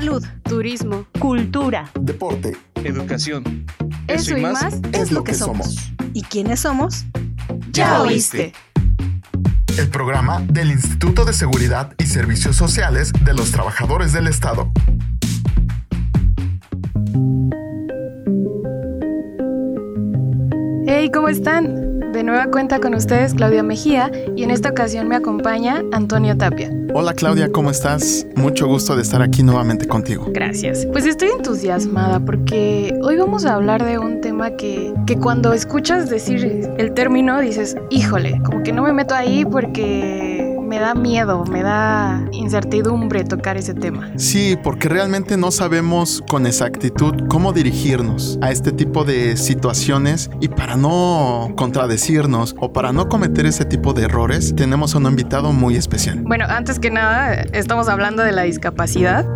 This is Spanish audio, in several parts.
Salud, turismo, cultura, deporte, educación. Eso, y más, es lo que somos. ¿Y quiénes somos? Ya oíste. El programa del Instituto de Seguridad y Servicios Sociales de los Trabajadores del Estado. Hey, ¿cómo están? De nueva cuenta con ustedes Claudia Mejía y en esta ocasión me acompaña Antonio Tapia. Hola Claudia, ¿cómo estás? Mucho gusto de estar aquí nuevamente contigo. Gracias. Pues estoy entusiasmada porque hoy vamos a hablar de un tema que, que cuando escuchas decir el término dices, híjole, como que no me meto ahí porque me da miedo, me da incertidumbre tocar ese tema. Sí, porque realmente no sabemos con exactitud cómo dirigirnos a este tipo de situaciones y para no contradecirnos o para no cometer ese tipo de errores, tenemos a un invitado muy especial. Bueno, antes que nada, estamos hablando de la discapacidad.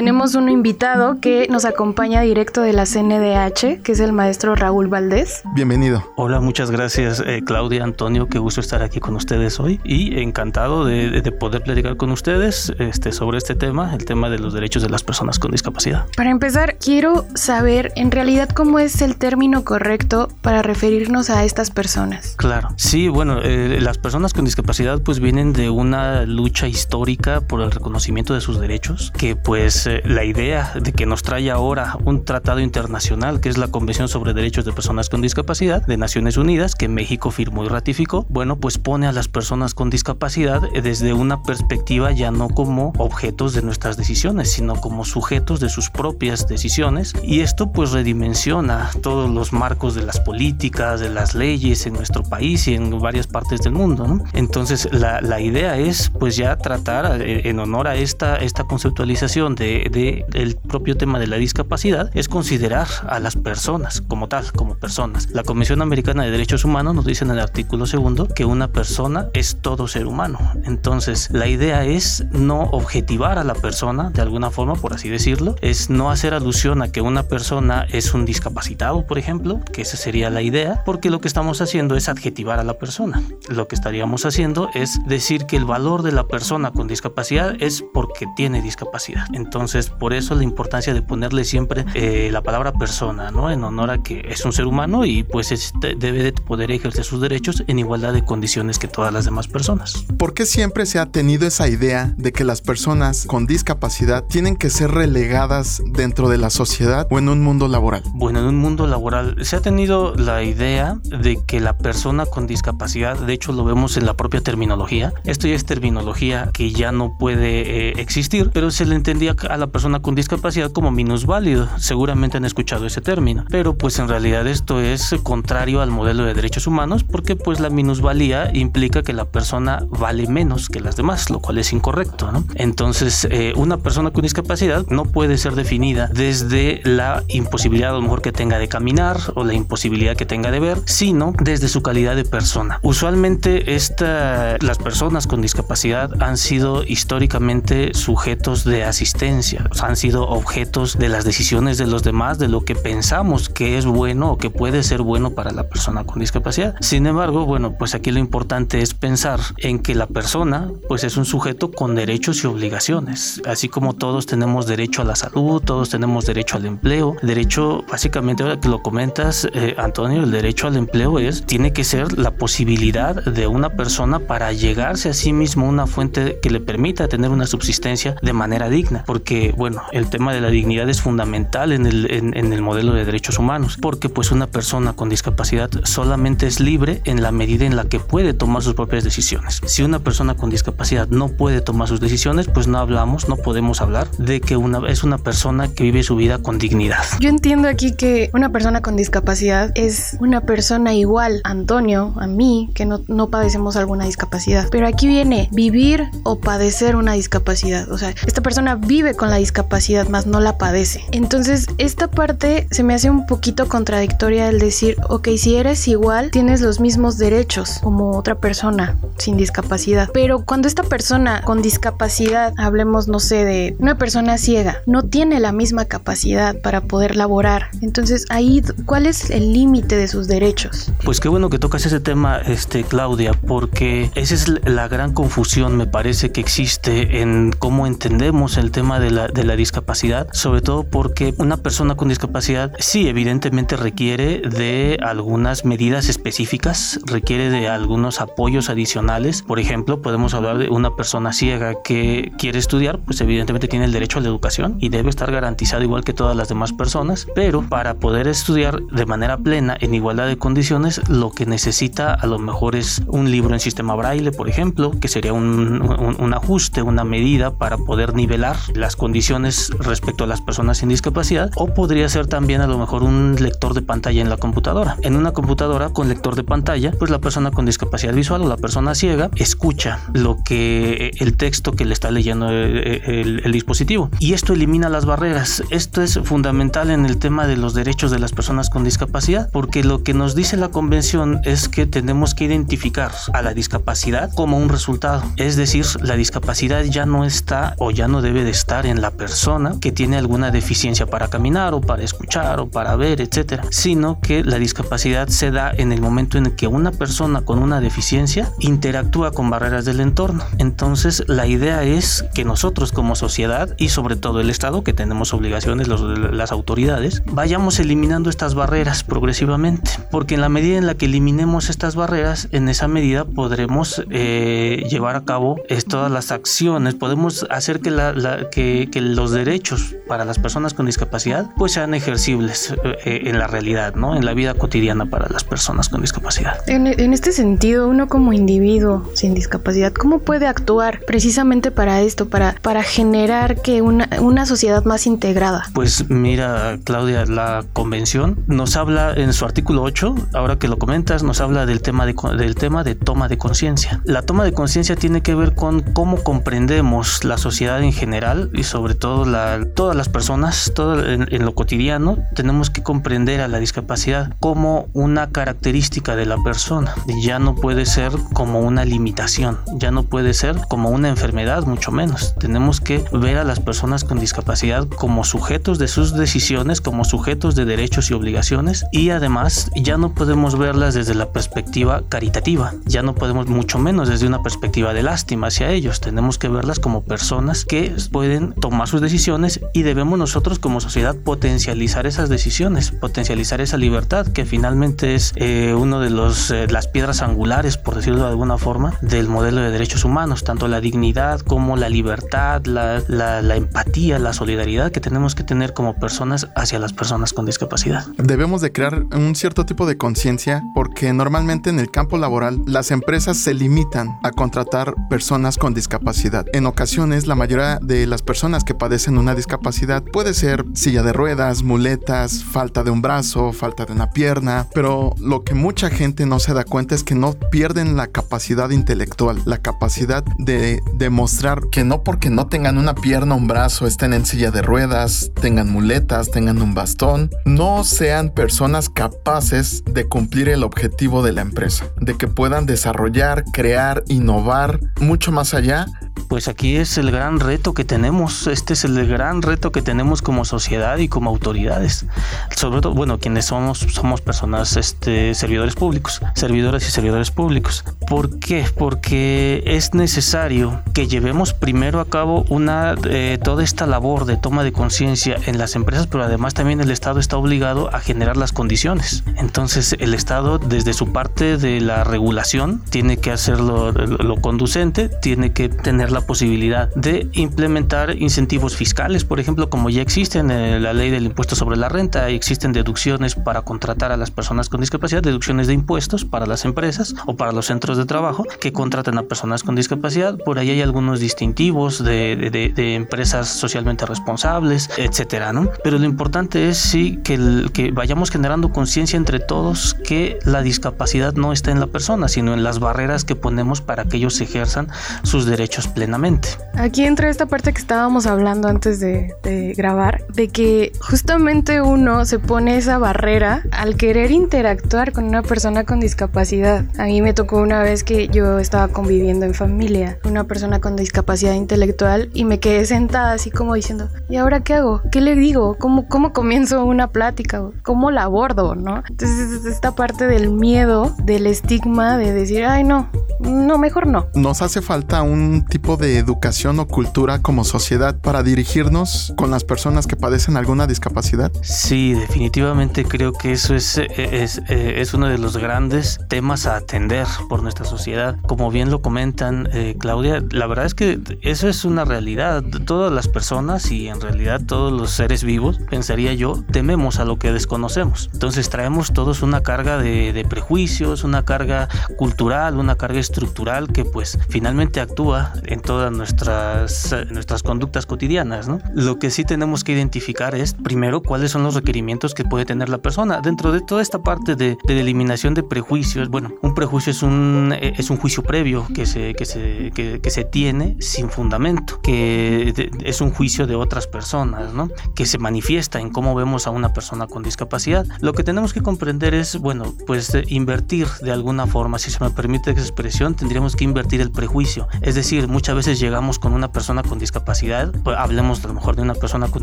Tenemos un invitado que nos acompaña directo de la CNDH, que es el maestro Raúl Valdés. Bienvenido. Hola, muchas gracias eh, Claudia, Antonio, qué gusto estar aquí con ustedes hoy y encantado de, de, poder platicar con ustedes este, sobre este tema, el tema de los derechos de las personas con discapacidad. Para empezar, quiero saber en realidad cómo es el término correcto para referirnos a estas personas. Claro, sí, bueno, eh, las personas con discapacidad pues vienen de una lucha histórica por el reconocimiento de sus derechos, que pues eh, la idea de que nos trae ahora un tratado internacional que es la Convención sobre Derechos de Personas con Discapacidad de Naciones Unidas que México firmó y ratificó, bueno, pues pone a las personas con discapacidad eh, desde una perspectiva ya no como objetos de nuestras decisiones, sino como sujetos de sus propias decisiones y esto pues redimensiona todos los marcos de las políticas, de las leyes en nuestro país y en varias partes del mundo, ¿no? Entonces la, la idea es pues ya tratar eh, en honor a esta, esta conceptualización de del propio tema de la discapacidad es considerar a las personas como tal, como personas. La Comisión Americana de Derechos Humanos nos dice en el artículo segundo que una persona es todo ser humano. Entonces, la idea es no objetivar a la persona de alguna forma, por así decirlo, es no hacer alusión a que una persona es un discapacitado, por ejemplo, que esa sería la idea, porque lo que estamos haciendo es adjetivar a la persona. Lo que estaríamos haciendo es decir que el valor de la persona con discapacidad es porque tiene discapacidad. Entonces, entonces, por eso la importancia de ponerle siempre eh, la palabra persona, ¿no? En honor a que es un ser humano y pues este, debe de poder ejercer sus derechos en igualdad de condiciones que todas las demás personas. ¿Por qué siempre se ha tenido esa idea de que las personas con discapacidad tienen que ser relegadas dentro de la sociedad o en un mundo laboral? Bueno, en un mundo laboral se ha tenido la idea de que la persona con discapacidad, de hecho lo vemos en la propia terminología, esto ya es terminología que ya no puede eh, existir, pero se le entendía a la persona con discapacidad como minusválido. Seguramente han escuchado ese término, pero pues en realidad esto es contrario al modelo de derechos humanos porque pues la minusvalía implica que la persona vale menos que las demás, lo cual es incorrecto, ¿no? Entonces, eh, una persona con discapacidad no puede ser definida desde la imposibilidad a lo mejor que tenga de caminar o la imposibilidad que tenga de ver, sino desde su calidad de persona. Usualmente esta, las personas con discapacidad han sido históricamente sujetos de asistencia han sido objetos de las decisiones de los demás, de lo que pensamos que es bueno o que puede ser bueno para la persona con discapacidad. Sin embargo, bueno, pues aquí lo importante es pensar en que la persona pues es un sujeto con derechos y obligaciones, así como todos tenemos derecho a la salud, todos tenemos derecho al empleo, derecho básicamente ahora que lo comentas eh, Antonio, el derecho al empleo es tiene que ser la posibilidad de una persona para llegarse a sí mismo una fuente que le permita tener una subsistencia de manera digna, porque bueno, el tema de la dignidad es fundamental en el, en el modelo de derechos humanos, porque pues una persona con discapacidad solamente es libre en la medida en la que puede tomar sus propias decisiones. Si una persona con discapacidad no puede tomar sus decisiones, pues no hablamos, no podemos hablar de que una, es una persona que vive su vida con dignidad. Yo entiendo aquí que una persona con discapacidad es una persona igual a Antonio, a mí, que no, no padecemos alguna discapacidad. Pero aquí viene vivir o padecer una discapacidad. O sea, esta persona vive con la discapacidad, más no la padece. Entonces, esta parte se me hace un poquito contradictoria el decir, ok, si eres igual, tienes los mismos derechos como otra persona sin discapacidad. Pero cuando esta persona con discapacidad, hablemos, no sé, de una persona ciega, no tiene la misma capacidad para poder laborar, entonces ahí, ¿cuál es el límite de sus derechos? Pues qué bueno que tocas ese tema, este, Claudia, porque esa es la gran confusión, me parece, que existe en cómo entendemos el tema de la, de la discapacidad, sobre todo porque una persona con discapacidad sí, evidentemente requiere de algunas medidas específicas, requiere de algunos apoyos adicionales. Por ejemplo, podemos hablar de una persona ciega que quiere estudiar, pues evidentemente tiene el derecho a la educación y debe estar garantizado igual que todas las demás personas, pero para poder estudiar de manera plena en igualdad de condiciones, lo que necesita a lo mejor es un libro en sistema braille, por ejemplo, que sería un, un, ajuste, una medida para poder nivelar las condiciones respecto a las personas sin discapacidad, o podría ser también a lo mejor un lector de pantalla en la computadora. En una computadora con lector de pantalla, pues la persona con discapacidad visual o la persona ciega escucha lo que el texto que le está leyendo eh, eh, el, el dispositivo. Y esto elimina las barreras. Esto es fundamental en el tema de los derechos de las personas con discapacidad, porque lo que nos dice la convención es que tenemos que identificar a la discapacidad como un resultado. Es decir, la discapacidad ya no está o ya no debe de estar en la persona que tiene alguna deficiencia para caminar o para escuchar o para ver, etcétera, sino que la discapacidad se da en el momento en que una persona con una deficiencia interactúa con barreras del entorno. Entonces, la idea es que nosotros como sociedad y sobre todo el Estado, que tenemos obligaciones, los, las autoridades, vayamos eliminando estas barreras progresivamente, porque en la medida en la que eliminemos estas barreras, en esa medida podremos eh, llevar a cabo todas las acciones, podemos hacer que, la, que, que, los derechos para las personas con discapacidad pues sean ejercibles eh, en la realidad, ¿no? En la vida cotidiana para las personas con discapacidad. En, en este sentido, uno como individuo sin discapacidad, ¿cómo puede actuar precisamente para esto, para, para generar que una, una sociedad más integrada? Pues mira, Claudia, la convención nos habla en su artículo 8, ahora que lo comentas, nos habla del tema de, del tema de toma de conciencia. La toma de conciencia tiene que ver con cómo comprendemos la sociedad en general y sobre todo la, todas las personas, todo en, en lo cotidiano, tenemos que comprender a la discapacidad como una característica de la persona. Ya no puede ser como una limitación, ya no puede ser como una enfermedad, mucho menos. Tenemos que ver a las personas con discapacidad como sujetos de sus decisiones, como sujetos de derechos y obligaciones y además ya no podemos verlas desde la perspectiva caritativa, ya no podemos mucho menos desde una perspectiva de lástima hacia ellos, tenemos que verlas como personas que pueden tomar sus decisiones y debemos nosotros como sociedad potencializar esas decisiones, potencializar esa libertad que finalmente es eh, uno de los eh, las piedras angulares, por decirlo de alguna forma, del modelo de derechos humanos, tanto la dignidad como la libertad, la, la, empatía, la solidaridad que tenemos que tener como personas hacia las personas con discapacidad. Debemos de crear un cierto tipo de conciencia porque normalmente en el campo laboral las empresas se limitan a contratar personas con discapacidad. En ocasiones la mayoría de las personas que padecen una discapacidad. Puede ser silla de ruedas, muletas, falta de un brazo, falta de una pierna, pero lo que mucha gente no se da cuenta es que no pierden la capacidad intelectual, la capacidad de demostrar que no porque no tengan una pierna, un brazo, estén en silla de ruedas, tengan muletas, tengan un bastón, no sean personas capaces de cumplir el objetivo de la empresa, de que puedan desarrollar, crear, innovar mucho más allá pues aquí es el gran reto que tenemos, este es el gran reto que tenemos como sociedad y como autoridades. Sobre todo, bueno, quienes somos somos personas este servidores públicos, servidoras y servidores públicos. ¿Por qué? Porque es necesario que llevemos primero a cabo una eh, toda esta labor de toma de conciencia en las empresas, pero además también el Estado está obligado a generar las condiciones. Entonces, el Estado desde su parte de la regulación tiene que hacerlo lo conducente, tiene que tener la posibilidad de implementar incentivos fiscales, por ejemplo, como ya existen en la ley del impuesto sobre la renta, existen deducciones para contratar a las personas con discapacidad, deducciones de impuestos para las empresas o para los centros de trabajo que contratan a personas con discapacidad. Por ahí hay algunos distintivos de, de, de empresas socialmente responsables, etcétera, ¿no? Pero lo importante es sí que, el, que vayamos generando conciencia entre todos que la discapacidad no está en la persona, sino en las barreras que ponemos para que ellos ejerzan sus derechos plenamente plenamente. Aquí entra esta parte que estábamos hablando antes de, de, grabar, de que justamente uno se pone esa barrera al querer interactuar con una persona con discapacidad. A mí me tocó una vez que yo estaba conviviendo en familia, una persona con discapacidad intelectual, y me quedé sentada así como diciendo, ¿y ahora qué hago? ¿Qué le digo? ¿Cómo, cómo comienzo una plática? ¿Cómo la abordo? ¿no? Entonces esta parte del miedo, del estigma de decir, ay no, no, mejor no. Nos hace falta un tipo de educación o cultura como sociedad para dirigirnos con las personas que padecen alguna discapacidad. Sí, definitivamente creo que eso es, es, es uno de los grandes temas a atender por nuestra sociedad. Como bien lo comentan, eh, Claudia, la verdad es que eso es una realidad. Todas las personas y en realidad todos los seres vivos, pensaría yo, tememos a lo que desconocemos. Entonces traemos todos una carga de, de prejuicios, una carga cultural, una carga estructural que pues finalmente actúa en todas nuestras, nuestras conductas cotidianas. ¿no? Lo que sí tenemos que identificar es primero cuáles son los requerimientos que puede tener la persona. Dentro de toda esta parte de, de eliminación de prejuicios, bueno, un prejuicio es un, es un juicio previo que se, que, se, que, que se tiene sin fundamento, que es un juicio de otras personas, ¿no? que se manifiesta en cómo vemos a una persona con discapacidad. Lo que tenemos que comprender es, bueno, pues invertir de alguna forma, si se me permite esa expresión, tendríamos que invertir el prejuicio. Es decir, muchas veces llegamos con una persona con discapacidad, pues hablemos a lo mejor de una persona con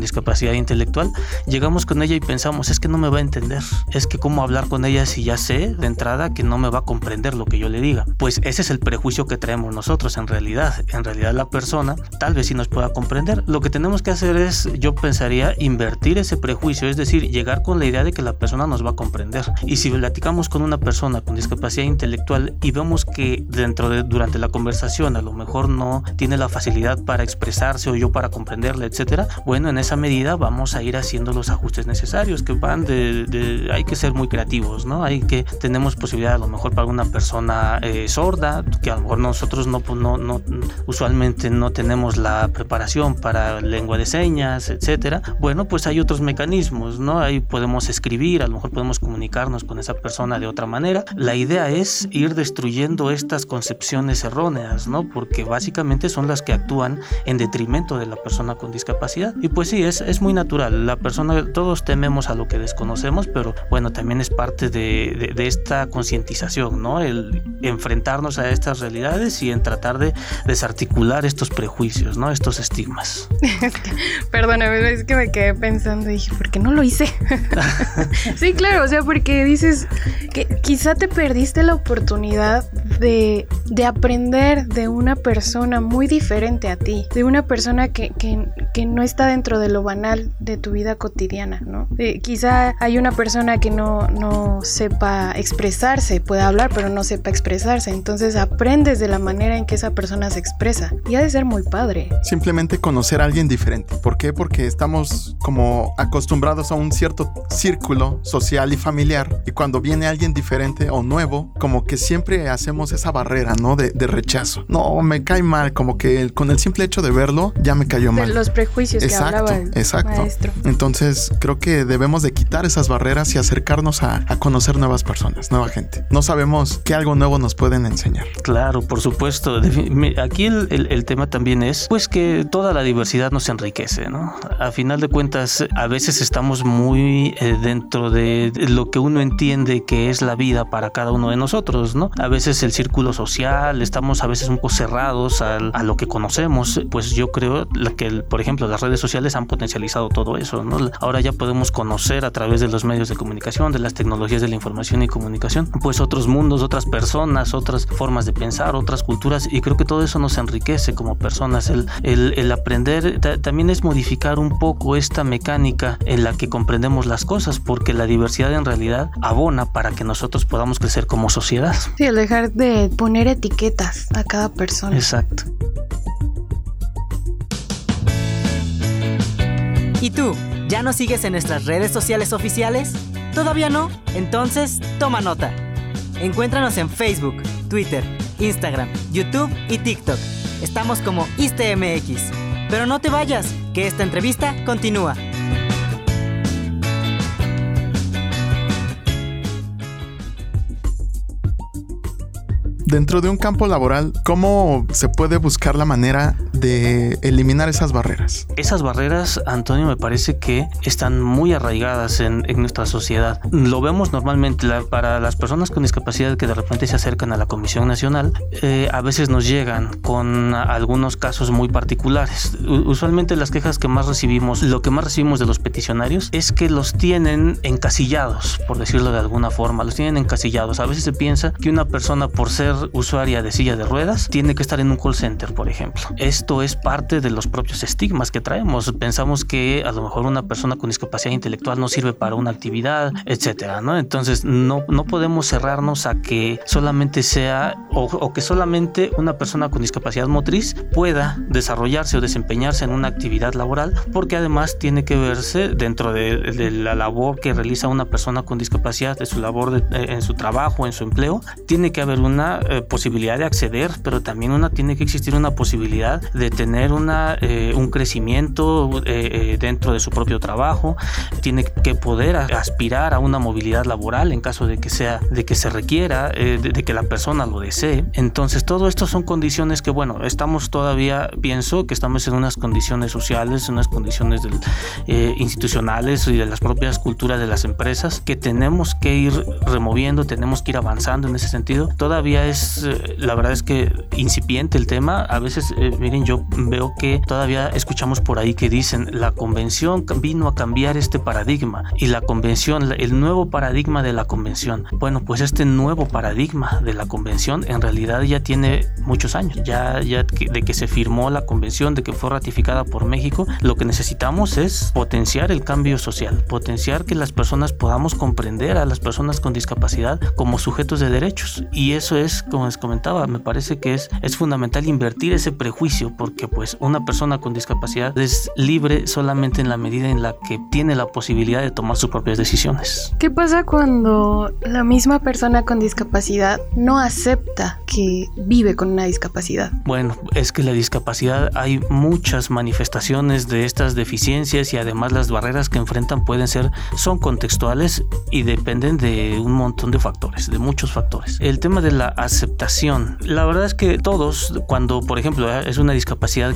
discapacidad intelectual, llegamos con ella y pensamos, es que no me va a entender, es que cómo hablar con ella si ya sé de entrada que no me va a comprender lo que yo le diga. Pues ese es el prejuicio que traemos nosotros en realidad. En realidad la persona tal vez sí nos pueda comprender. Lo que tenemos que hacer es, yo pensaría, invertir ese prejuicio, es decir, llegar con la idea de que la persona nos va a comprender. Y si platicamos con una persona con discapacidad intelectual y vemos que dentro de durante la conversación a lo mejor no tiene la facilidad para expresarse o yo para comprenderle, etcétera, bueno, en esa medida vamos a ir haciendo los ajustes necesarios que van de, de hay que ser muy creativos, ¿no? Hay que tenemos posibilidad a lo mejor para una persona eh, sorda que a lo mejor nosotros no, pues, no, no usualmente no tenemos la preparación para lengua de señas, etcétera. Bueno, pues hay otros mecanismos, ¿no? Ahí podemos escribir, a lo mejor podemos comunicarnos con esa persona de otra manera. La idea es ir destruyendo estas concepciones erróneas, ¿no? Porque básicamente son las que actúan en detrimento de la persona con discapacidad. Y pues sí, es, es muy natural. La persona, todos tememos a lo que desconocemos, pero bueno, también es parte de, de, esta concientización, ¿no? El enfrentarnos a estas realidades y en tratar de desarticular estos prejuicios, ¿no? Estos estigmas. Perdóname, es que me quedé pensando y dije, ¿por qué no lo hice? sí, claro, o sea, porque dices que quizá te perdiste la oportunidad de, de, aprender de una persona muy diferente a ti, de una persona que, que, que no está dentro de lo banal de tu vida cotidiana, ¿no? Eh, quizá hay una persona que no, no sepa expresarse, puede hablar, pero no sepa expresarse, entonces aprendes de la manera en que esa persona se expresa y ha de ser muy padre. Simplemente conocer a alguien diferente. ¿Por qué? Porque estamos como acostumbrados a un cierto círculo social y familiar y cuando viene alguien diferente o nuevo, como que siempre hacemos esa barrera, ¿no? De, de rechazo. No, me cae mal, como que el, con el simple hecho de verlo ya me cayó mal. De los prejuicios exacto, que hablaba el exacto. maestro. Entonces creo que debemos de quitar esas barreras y acercarnos a, a conocer nuevas personas, nueva gente. No sabemos qué algo nuevo nos pueden enseñar. Claro, por supuesto. Aquí el, el, el, tema también es pues que toda la diversidad nos enriquece, ¿no? A final de cuentas, a veces estamos muy eh, dentro de lo que uno entiende que es la vida para cada uno de nosotros, ¿no? A veces el círculo social, estamos a veces un poco cerrados a, a lo que conocemos, pues yo creo que, por ejemplo, las redes sociales han potencializado todo eso, ¿no? Ahora ya podemos conocer a través de los medios de comunicación, de las tecnologías de la información y comunicación, pues otros mundos, otras personas, otras formas de pensar, otras culturas, y creo que todo eso nos enriquece como personas. El, el, el aprender también es modificar un poco esta mecánica en la que comprendemos las cosas, porque la diversidad en realidad abona para que nosotros podamos crecer como sociedad. Sí, el dejar de poner etiquetas a cada persona. Exacto. ¿Y tú? ¿Ya nos sigues en nuestras redes sociales oficiales? ¿Todavía no? Entonces, toma nota. Encuéntranos en Facebook, Twitter, Instagram, YouTube y TikTok. Estamos como ISTMX. Pero no te vayas, que esta entrevista continúa. Dentro de un campo laboral, ¿cómo se puede buscar la manera de eliminar esas barreras? Esas barreras, Antonio, me parece que están muy arraigadas en, nuestra sociedad. Lo vemos normalmente para las personas con discapacidad que de repente se acercan a la Comisión Nacional, eh, a veces nos llegan con algunos casos muy particulares. Usualmente las quejas que más recibimos, lo que más recibimos de los peticionarios es que los tienen encasillados, por decirlo de alguna forma, los tienen encasillados. A veces se piensa que una persona por ser usuaria de silla de ruedas tiene que estar en un call center, por ejemplo. Esto es parte de los propios estigmas que traemos. Pensamos que a lo mejor una persona con discapacidad intelectual no sirve para una actividad, etcétera, ¿no? Entonces no, no podemos cerrarnos a que solamente sea o, que solamente una persona con discapacidad motriz pueda desarrollarse o desempeñarse en una actividad laboral, porque además tiene que verse dentro de, la labor que realiza una persona con discapacidad, de su labor eh, en su trabajo, en su empleo, tiene que haber una eh, posibilidad de acceder, pero también una tiene que existir una posibilidad de tener una, eh, un crecimiento dentro de su propio trabajo, tiene que poder aspirar a una movilidad laboral en caso de que sea, de que se requiera, de, que la persona lo desee. Entonces, todo esto son condiciones que, bueno, estamos todavía, pienso que estamos en unas condiciones sociales, en unas condiciones institucionales y de las propias culturas de las empresas que tenemos que ir removiendo, tenemos que ir avanzando en ese sentido. Todavía es, eh, la verdad es que incipiente el tema. A veces, eh, miren, yo veo que todavía escuchamos por ahí que dicen la convención vino a cambiar este paradigma y la convención, el nuevo paradigma de la convención. Bueno, pues este nuevo paradigma de la convención en realidad ya tiene muchos años, ya, ya de que se firmó la convención, de que fue ratificada por México. Lo que necesitamos es potenciar el cambio social, potenciar que las personas podamos comprender a las personas con discapacidad como sujetos de derechos. Y eso es, como les comentaba, me parece que es, es fundamental invertir ese prejuicio porque pues una persona con discapacidad es libre solamente en la medida en la que tiene la posibilidad de tomar sus propias decisiones. ¿Qué pasa cuando la misma persona con discapacidad no acepta que vive con una discapacidad? Bueno, es que la discapacidad hay muchas manifestaciones de estas deficiencias y además las barreras que enfrentan pueden ser, son contextuales y dependen de un montón de factores, de muchos factores. El tema de la aceptación, la verdad es que todos, cuando por ejemplo es una discapacidad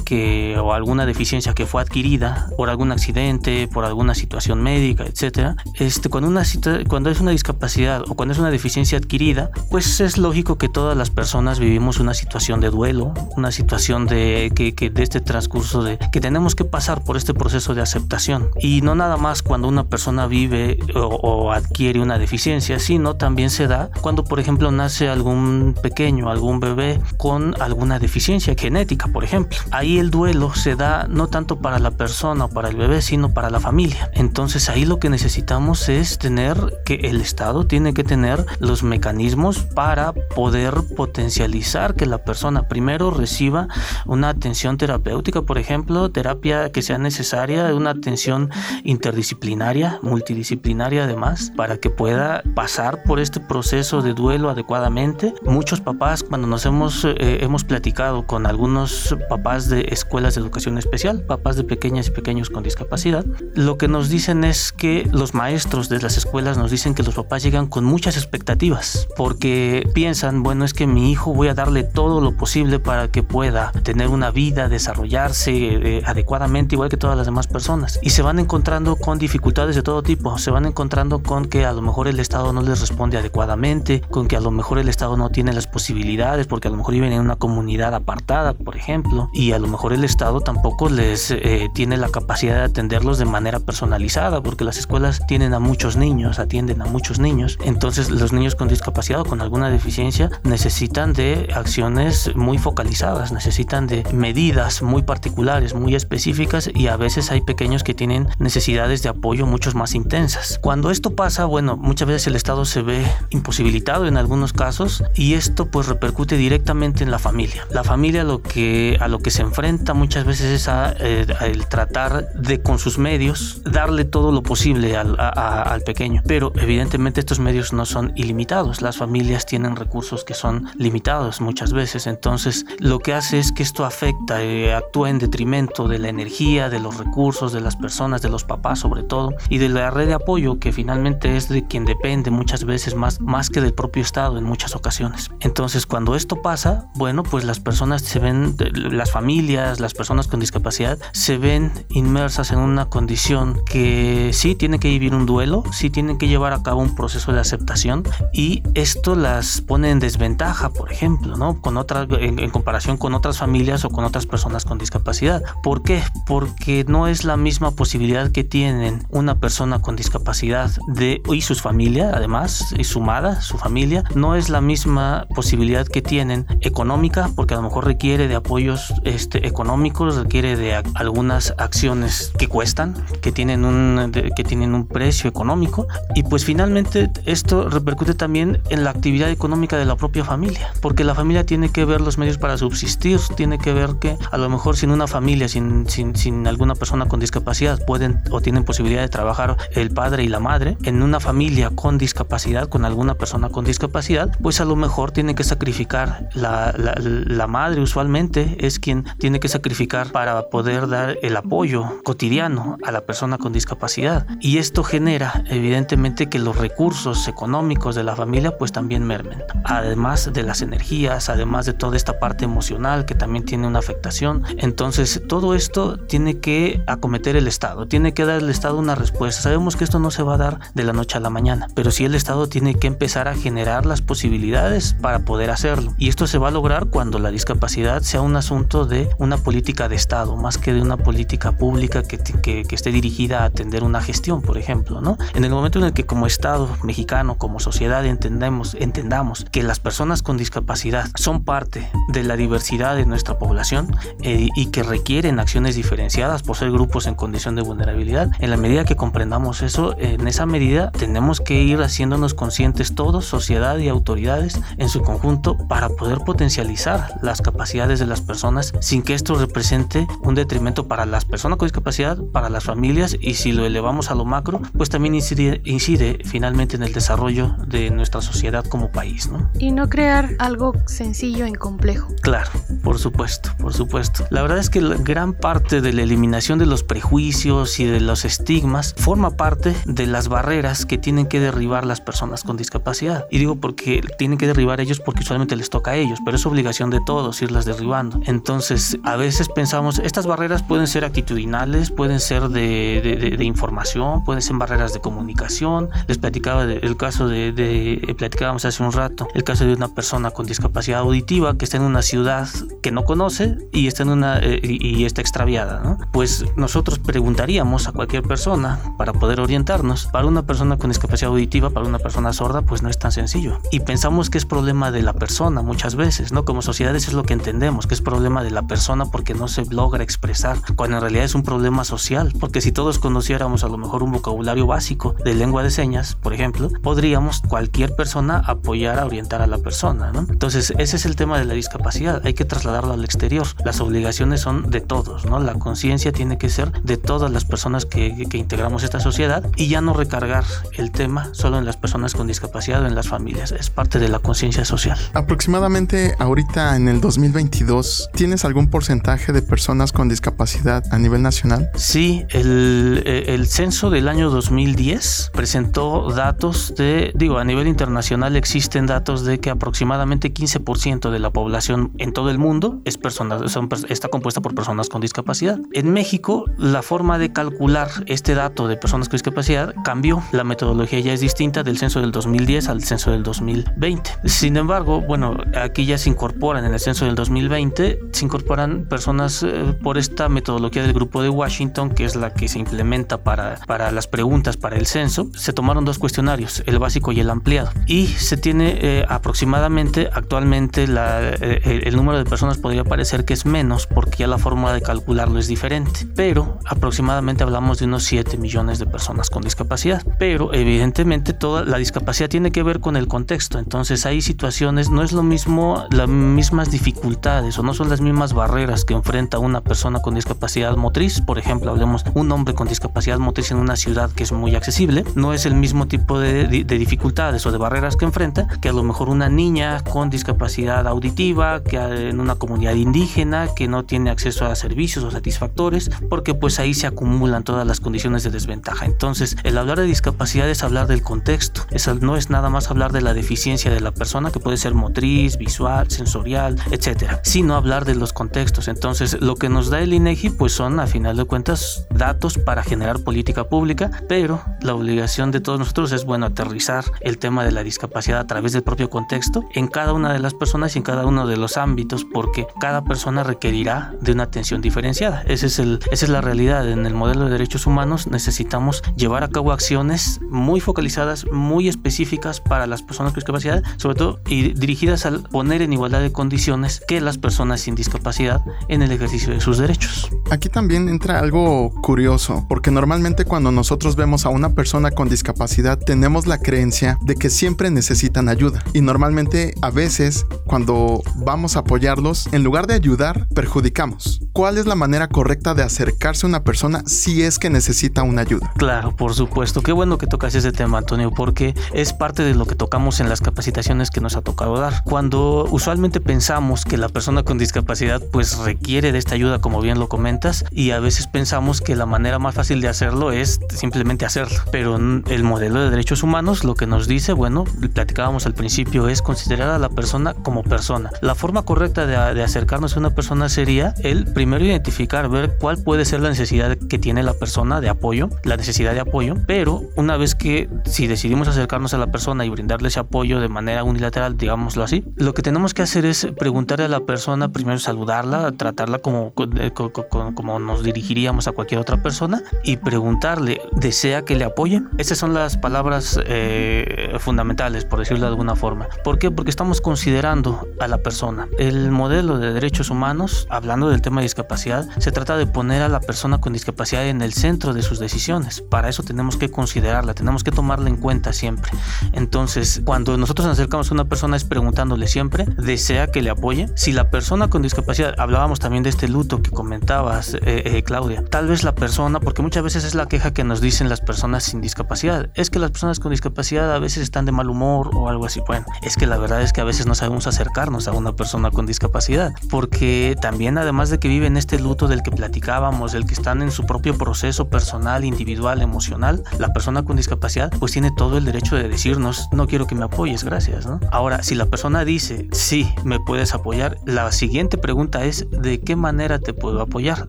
que o alguna deficiencia que fue adquirida por algún accidente, por alguna situación médica, etcétera, este, cuando, una, cuando es una discapacidad o cuando es una deficiencia adquirida, pues es lógico que todas las personas vivimos una situación de duelo, una situación de que, que de este transcurso de que tenemos que pasar por este proceso de aceptación y no nada más cuando una persona vive o, adquiere una deficiencia, sino también se da cuando, por ejemplo, nace algún pequeño, algún bebé con alguna deficiencia genética, por ejemplo. Ahí el duelo se da no tanto para la persona o para el bebé, sino para la familia. Entonces ahí lo que necesitamos es tener que el Estado tiene que tener los mecanismos para poder potencializar que la persona primero reciba una atención terapéutica, por ejemplo, terapia que sea necesaria, una atención interdisciplinaria, multidisciplinaria además, para que pueda pasar por este proceso de duelo adecuadamente. Muchos papás, cuando nos hemos, eh, hemos platicado con algunos papás de escuelas de educación especial, papás de pequeñas y pequeños con discapacidad, lo que nos dicen es que los maestros de las escuelas nos dicen que los papás llegan con muchas expectativas, porque piensan, bueno, es que mi hijo voy a darle todo lo posible para que pueda tener una vida, desarrollarse eh, adecuadamente, igual que todas las demás personas. Y se van encontrando con dificultades de todo tipo. Se van encontrando con que a lo mejor el Estado no les responde adecuadamente, con que a lo mejor el Estado no tiene las posibilidades, porque a lo mejor viven en una comunidad apartada, por ejemplo, y a lo mejor el Estado tampoco les eh, tiene la capacidad de atenderlos de manera personalizada, porque las escuelas tienen a muchos niños, atienden a muchos niños. Entonces los niños con discapacidad o con alguna deficiencia necesitan de acciones muy focalizadas, necesitan de medidas muy particulares, muy específicas y a veces hay pequeños que tienen necesidades de apoyo mucho más intensas. Cuando esto pasa, bueno, muchas veces el Estado se ve imposibilitado en algunos casos y esto pues repercute directamente en la familia. La familia lo que a lo que se enfrenta muchas veces es a, eh, el tratar de con sus medios darle todo lo posible al, al pequeño. Pero evidentemente estos medios no son ilimitados. Las familias tienen recursos que son limitados muchas veces. Entonces lo que hace es que esto afecta, eh, actúa en detrimento de la energía, de los recursos, de las personas, de los papás sobre todo, y de la red de apoyo que finalmente es de quien depende muchas veces más, más que del propio Estado en muchas ocasiones. Entonces cuando esto pasa, bueno, pues las personas se ven, las familias, las personas con discapacidad, se ven inmersas en una condición que sí tienen que vivir un duelo, sí tienen que llevar a cabo un proceso de aceptación y esto las pone en desventaja, por ejemplo, ¿no? Con otra, en, comparación con otras familias o con otras personas con discapacidad. ¿Por qué? Porque no es la misma posibilidad que tienen una persona con discapacidad de, y sus familia, además, y sumada, su familia, no es la misma posibilidad que tienen económica, porque a lo mejor requiere de apoyos este, económicos, requiere de algunas acciones que cuestan, que tienen un, que tienen un precio económico, y pues finalmente esto repercute también en la actividad económica de la propia familia, porque la familia tiene que ver los medios para subsistir, tiene que ver que a lo mejor sin una familia, sin, sin, sin alguna persona con discapacidad, pueden o tienen posibilidad de trabajar el padre y la madre, en una familia con discapacidad, con alguna persona con discapacidad, pues a lo mejor tiene que sacrificar la, la, la madre usualmente es quien tiene que sacrificar para poder dar el apoyo cotidiano a la persona con discapacidad. Y esto genera evidentemente que los recursos económicos de la familia pues también mermen. Además de las energías, además de toda esta parte emocional que también tiene una afectación. Entonces todo esto tiene que acometer el Estado, tiene que dar el Estado una respuesta. Sabemos que esto no se va a dar de la noche a la mañana, pero sí el Estado tiene que empezar a generar las posibilidades para poder hacerlo. Y esto se va a lograr cuando la discapacidad sea un asunto de una política de Estado, más que de una política pública que, que, que esté dirigida a atender una gestión, por ejemplo. ¿no? En el momento en el que como Estado mexicano, como sociedad, entendemos, entendamos que las personas con discapacidad son parte de la diversidad de nuestra población eh, y que requieren acciones diferenciadas por ser grupos en condición de vulnerabilidad, en la medida que comprendamos eso, en esa medida tenemos que ir haciéndonos conscientes todos, sociedad y autoridades en su conjunto, para poder potencializar las capacidades de las personas sin que esto represente un detrimento para las personas con discapacidad, para las familias y si lo elevamos a lo macro, pues también incide, incide finalmente en el desarrollo de nuestra sociedad como país. ¿no? Y no crear algo sencillo en complejo. Claro, por supuesto, por supuesto. La verdad es que la gran parte de la eliminación de los prejuicios y de los estigmas forma parte de las barreras que tienen que derribar las personas con discapacidad. Y digo porque tienen que derribar ellos porque usualmente les toca a ellos, pero es obligación de todos irlas derribando. Entonces, a veces pensamos, estas barreras pueden ser actitudinales, pueden ser de, de, de, información, pueden ser barreras de comunicación. Les platicaba el caso de, de, platicábamos hace un rato, el caso de una persona con discapacidad auditiva que está en una ciudad que no conoce y está en una eh, y, está extraviada, ¿no? Pues nosotros preguntaríamos a cualquier persona para poder orientarnos. Para una persona con discapacidad auditiva, para una persona sorda, pues no es tan sencillo. Y pensamos que es problema de la persona muchas veces, ¿no? Como sociedades es lo que entendemos, que es problema de la persona porque no se logra expresar, cuando en realidad es un problema social, porque si todos conociéramos a lo mejor un vocabulario básico de lengua de señas, por ejemplo, podríamos cualquier persona apoyar a orientar a la persona, ¿no? Entonces, ese es el tema de la discapacidad, hay que trasladarlo al exterior. Las obligaciones son de todos, ¿no? La conciencia tiene que ser de todas las personas que, que, integramos esta sociedad y ya no recargar el tema solo en las personas con discapacidad o en las familias, es parte de la conciencia social. Aproximadamente ahorita en el 2022, ¿tienes algún porcentaje de personas con discapacidad a nivel nacional? Sí, el, el censo del año 2010 presentó datos de, digo, a nivel internacional existen datos de que aproximadamente 15% de la población en todo el mundo es persona, son, está compuesta por personas con discapacidad. En México, la forma de calcular este dato de personas con discapacidad cambió. La metodología ya es distinta del censo del 2010 al censo del 2020. Sin embargo, bueno, aquí ya se incorporan en el censo del 2020, se incorporan personas eh, por esta metodología del grupo de Washington, que es la que se implementa para, para las preguntas para el censo. Se tomaron dos cuestionarios, el básico y el ampliado. Y se tiene eh, aproximadamente, actualmente, eh, el número de personas podría parecer que es menos porque ya la forma de calcularlo es diferente. Pero aproximadamente hablamos de unos 7 millones de personas con discapacidad. Pero evidentemente toda la discapacidad tiene que ver con el contexto. Entonces hay situaciones, no es lo mismo, las mismas dificultades o no son las mismas barreras que enfrenta una persona con discapacidad motriz, por ejemplo, hablemos un hombre con discapacidad motriz en una ciudad que es muy accesible, no es el mismo tipo de, de dificultades o de barreras que enfrenta que a lo mejor una niña con discapacidad auditiva, que en una comunidad indígena, que no tiene acceso a servicios o satisfactores, porque pues ahí se acumulan todas las condiciones de desventaja. Entonces, el hablar de discapacidad es hablar del contexto, es, no es nada más hablar de la deficiencia de la persona, que puede ser motriz, visual, sensorial, etcétera, sino hablar de los contextos. Entonces, lo que nos da el INEGI, pues son a final de cuentas datos para generar política pública, pero la obligación de todos nosotros es, bueno, aterrizar el tema de la discapacidad a través del propio contexto en cada una de las personas y en cada uno de los ámbitos, porque cada persona requerirá de una atención diferenciada. Ese es el, esa es la realidad. En el modelo de derechos humanos necesitamos llevar a cabo acciones muy focalizadas, muy específicas para las personas con discapacidad, sobre todo y dirigidas al poner en igualdad de condiciones que las personas sin discapacidad en el ejercicio de sus derechos. Aquí también entra algo curioso, porque normalmente cuando nosotros vemos a una persona con discapacidad tenemos la creencia de que siempre necesitan ayuda y normalmente a veces cuando vamos a apoyarlos, en lugar de ayudar, perjudicamos. ¿Cuál es la manera correcta de acercarse a una persona si es que necesita una ayuda? Claro, por supuesto. Qué bueno que tocas ese tema, Antonio, porque es parte de lo que tocamos en las capacitaciones que nos ha tocado dar. Cuando usualmente pensamos que la persona con discapacidad pues requiere de esta ayuda, como bien lo comentas, y a veces pensamos que la manera más fácil de hacerlo es simplemente hacerlo. Pero el modelo de derechos humanos lo que nos dice, bueno, platicábamos al principio, es considerar a la persona como persona. La forma correcta de, de acercarnos a una persona sería el primero identificar, ver cuál puede ser la necesidad que tiene la persona de apoyo, la necesidad de apoyo, pero una vez que si decidimos acercarnos a la persona y brindarle ese apoyo de manera unilateral, digámoslo así, lo que tenemos que hacer es preguntarle a la persona, primero saludarla, tratarla como, como nos dirigiríamos a cualquier otra persona y preguntarle, ¿desea que le apoye? Esas son las palabras eh, fundamentales, por decirlo de alguna forma. ¿Por qué? Porque estamos considerando a la persona. El modelo de derechos humanos, hablando del tema de discapacidad, se trata de poner a la persona con discapacidad en el centro de sus decisiones. Para eso tenemos que considerarla, tenemos que tomarla en cuenta siempre. Entonces, cuando nosotros nos acercamos a una persona es preguntándole siempre, ¿desea que le apoye? Si la persona con discapacidad, hablábamos también de este luto que comentabas, eh, eh, Claudia, tal vez la persona, porque muchas veces es la queja que nos dicen las personas sin discapacidad, es que las personas con discapacidad a veces están de mal humor o algo así. Bueno, es que la verdad es que a veces no sabemos acercarnos a una persona con discapacidad, porque también además de que viven este luto del que platicábamos, el que están en su propio proceso personal, individual, emocional, la persona con discapacidad pues tiene todo el derecho de decirnos, no quiero que me apoyes, gracias, ¿no? Ahora, si la persona dice, sí, me puedes apoyar, la siguiente pregunta es, ¿de qué manera te puedo apoyar?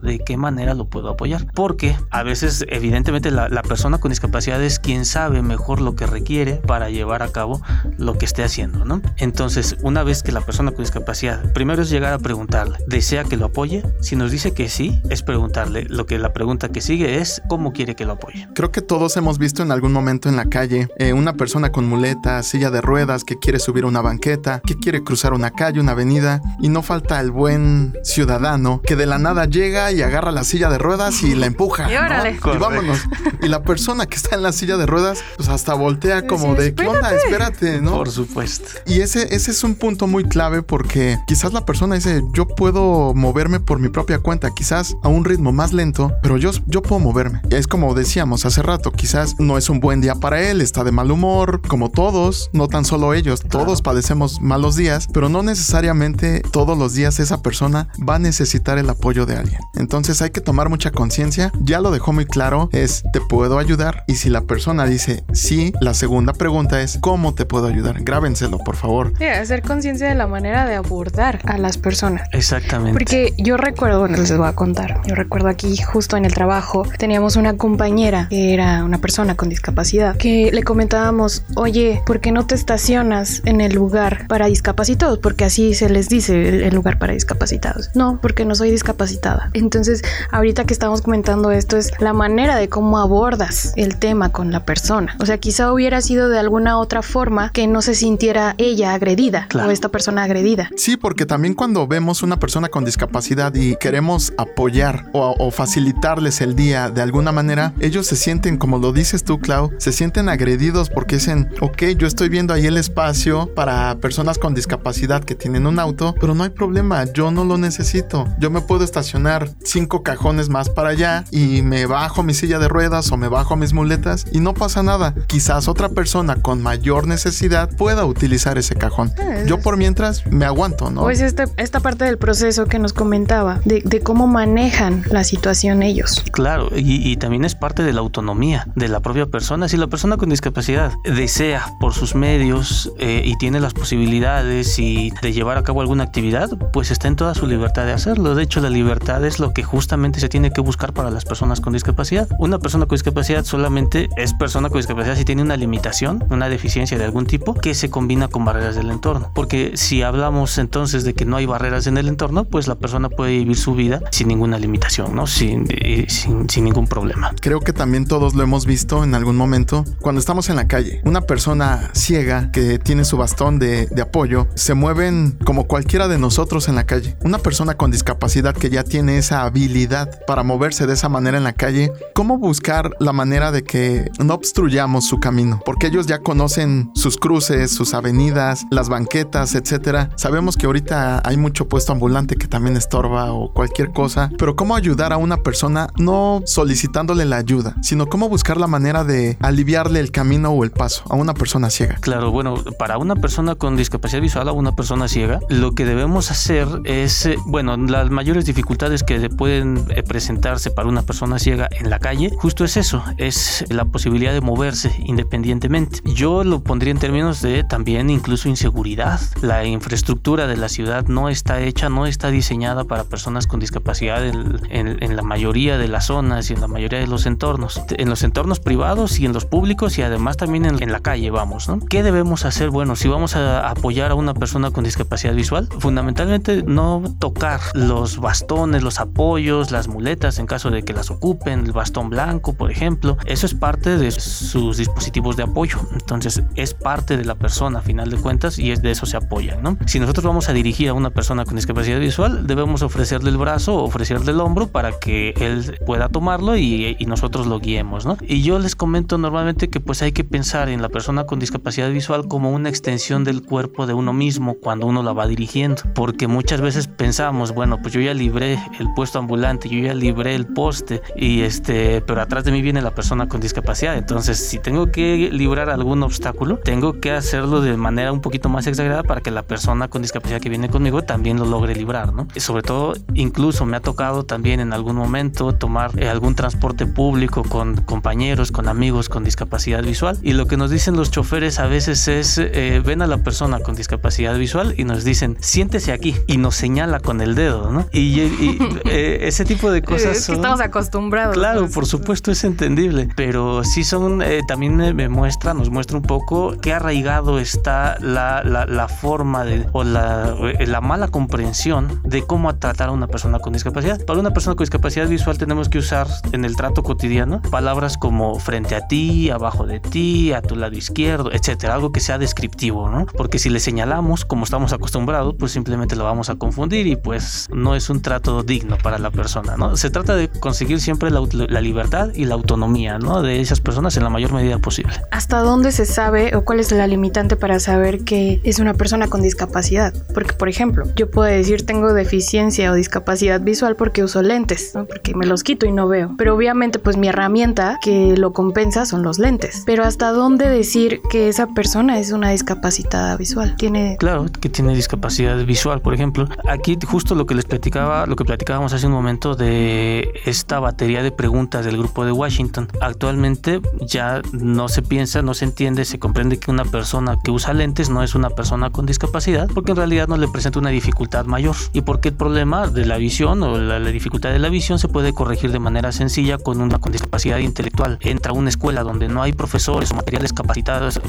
¿De qué manera lo puedo apoyar? Porque a veces, evidentemente, la, la persona con discapacidad es quien sabe mejor lo que requiere para llevar a cabo lo que esté haciendo, ¿no? Entonces, una vez que la persona con discapacidad, primero es llegar a preguntarle, ¿desea que lo apoye? Si nos dice que sí, es preguntarle. Lo que la pregunta que sigue es, ¿cómo quiere que lo apoye? Creo que todos hemos visto en algún momento en la calle eh, una persona con muleta, silla de ruedas, que quiere subir una banqueta, que quiere cruzar una calle, una avenida, y no falta el buen ciudadano que de la nada llega y agarra la silla de ruedas y la empuja. Y órale. ¿no? Y vámonos. Y la persona que está en la silla de ruedas, pues hasta voltea como de, ¿qué onda? Espérate, ¿no? Por supuesto. Y ese, ese es un punto muy clave porque quizás la persona dice, yo puedo moverme por mi propia cuenta, quizás a un ritmo más lento, pero yo, yo puedo moverme. Y es como decíamos hace rato, quizás no es un buen día para él, está de mal humor, como todos, no tan solo ellos, todos padecemos malos días, pero no necesariamente todos los días esa persona va a necesitar el apoyo de alguien. Entonces hay que tomar mucha conciencia, ya lo dejó muy claro, es, ¿te puedo ayudar? Y si la persona dice sí, la segunda pregunta es, ¿cómo te puedo ayudar? Grábenselo, por favor. Sí, hacer conciencia de la manera de abordar a las personas. Exactamente. Porque yo recuerdo, bueno, les voy a contar. Yo recuerdo aquí, justo en el trabajo, teníamos una compañera que era una persona con discapacidad, que le comentábamos, oye, ¿por qué no te estacionas en el lugar para discapacitados? Porque así se les dice el, el lugar para discapacitados. No, porque no soy discapacitada. Entonces, ahorita que estamos comentando esto, es la manera de cómo abordas el tema con la persona. O sea, quizá hubiera sido de alguna otra forma que no se sintiera ella agredida Claro. o esta persona agredida. Sí, porque también cuando vemos una persona con discapacidad y, queremos apoyar o, facilitarles el día de alguna manera, ellos se sienten, como lo dices tú, Clau, se sienten agredidos porque dicen, ok, yo estoy viendo ahí el espacio para personas con discapacidad que tienen un auto, pero no hay problema, yo no lo necesito. Yo me puedo estacionar cinco cajones más para allá y me bajo mi silla de ruedas o me bajo mis muletas y no pasa nada. Quizás otra persona con mayor necesidad pueda utilizar ese cajón. Eh, yo por mientras me aguanto, ¿no? Pues este, esta parte del proceso que nos comentaba, de, cómo manejan la situación ellos. Claro, y, también es parte de la autonomía de la propia persona. Si la persona con discapacidad desea por sus medios eh, y tiene las posibilidades y de llevar a cabo alguna actividad, pues está en toda su libertad de hacerlo. De hecho, la libertad es lo que justamente se tiene que buscar para las personas con discapacidad. Una persona con discapacidad solamente es persona con discapacidad si tiene una limitación, una deficiencia de algún tipo que se combina con barreras del entorno. Porque si hablamos entonces de que no hay barreras en el entorno, pues la persona puede vivir su vida sin ninguna limitación, ¿no? Sin, eh, sin ningún problema. Creo que también todos lo hemos visto en algún momento cuando estamos en la calle. Una persona ciega que tiene su bastón de, de apoyo se mueven como cualquiera de nosotros en la calle. Una persona con discapacidad que ya tiene esa habilidad para moverse de esa manera en la calle, ¿cómo buscar la manera de que no obstruyamos su camino? Porque ellos ya conocen sus cruces, sus avenidas, las banquetas, etcétera. Sabemos que ahorita hay mucho puesto ambulante que también estorba o cualquier cosa, pero ¿cómo ayudar a una persona no solicitándole la ayuda, sino cómo buscar la manera de aliviarle el camino o el paso a una persona ciega? Claro, bueno, para una persona con discapacidad visual o una persona ciega, lo que debemos hacer es, eh, bueno, las mayores dificultades que pueden eh, presentarse para una persona ciega en la calle, justo es eso, es la posibilidad de moverse independientemente. Yo lo pondría en términos de también incluso inseguridad. La infraestructura de la ciudad no está hecha, no está diseñada para personas con discapacidad en, la mayoría de las zonas y en la mayoría de los entornos. En los entornos privados y en los públicos y además también en, la calle, vamos, ¿no? ¿Qué debemos hacer? Bueno, si vamos a apoyar a una persona con discapacidad visual, fundamentalmente no tocar los bastones, los apoyos, las muletas en caso de que las ocupen, el bastón blanco, por ejemplo. Eso es parte de sus dispositivos de apoyo. Entonces, es parte de la persona a final de cuentas y es de eso se apoyan, ¿no? Si nosotros vamos a dirigir a una persona con discapacidad visual, debemos ofrecerle el brazo o ofrecerle el hombro para que él pueda tomarlo y, y nosotros lo guiemos, ¿no? Y yo les comento normalmente que pues hay que pensar en la persona con discapacidad visual como una extensión del cuerpo de uno mismo cuando uno la va dirigiendo, porque muchas veces pensamos, bueno, pues yo ya libré el puesto ambulante, yo ya libré el poste y este, pero atrás de mí viene la persona con discapacidad, entonces si tengo que librar algún obstáculo, tengo que hacerlo de manera un poquito más exagerada para que la persona con discapacidad que viene conmigo también lo logre librar, ¿no? Y sobre todo, incluso me ha tocado también en algún momento tomar eh, algún transporte público con compañeros, con amigos con discapacidad visual. Y lo que nos dicen los choferes a veces es eh, ven a la persona con discapacidad visual y nos dicen siéntese aquí y nos señala con el dedo, ¿no? Y, eh, ese tipo de cosas es que estamos acostumbrados. Claro, por supuesto es entendible, pero sí son también me muestra, nos muestra un poco qué arraigado está la, la, forma de, o la, eh, la, mala comprensión de cómo tratar a una persona con discapacidad. Para una persona con discapacidad visual tenemos que usar en el trato cotidiano palabras como frente a ti, abajo de ti, a tu lado izquierdo, etcétera, algo que sea descriptivo, ¿no? Porque si le señalamos como estamos acostumbrados, pues simplemente lo vamos a confundir y pues no es un trato digno para la persona, ¿no? Se trata de conseguir siempre la, la libertad y la autonomía, ¿no? De esas personas en la mayor medida posible. ¿Hasta dónde se sabe o cuál es la limitante para saber que es una persona con discapacidad? Porque, por ejemplo, yo puedo decir tengo deficiencia o discapacidad visual porque uso lentes, ¿no? porque me los quito y no veo. Pero obviamente, pues mi herramienta que lo compensa son los lentes. Pero ¿hasta dónde decir que esa persona es una discapacitada visual? Tiene... Claro, que tiene discapacidad visual, por ejemplo. Aquí justo lo que les platicaba, lo que platicábamos hace un momento de esta batería de preguntas del grupo de Washington. Actualmente ya no se piensa, no se entiende, se comprende que una persona que usa lentes no es una persona con discapacidad porque en realidad no le presenta una dificultad mayor y porque el problema de la visión o la, dificultad de la visión se puede corregir de manera sencilla con una con discapacidad intelectual. Entra a una escuela donde no hay profesores o materiales capacitados,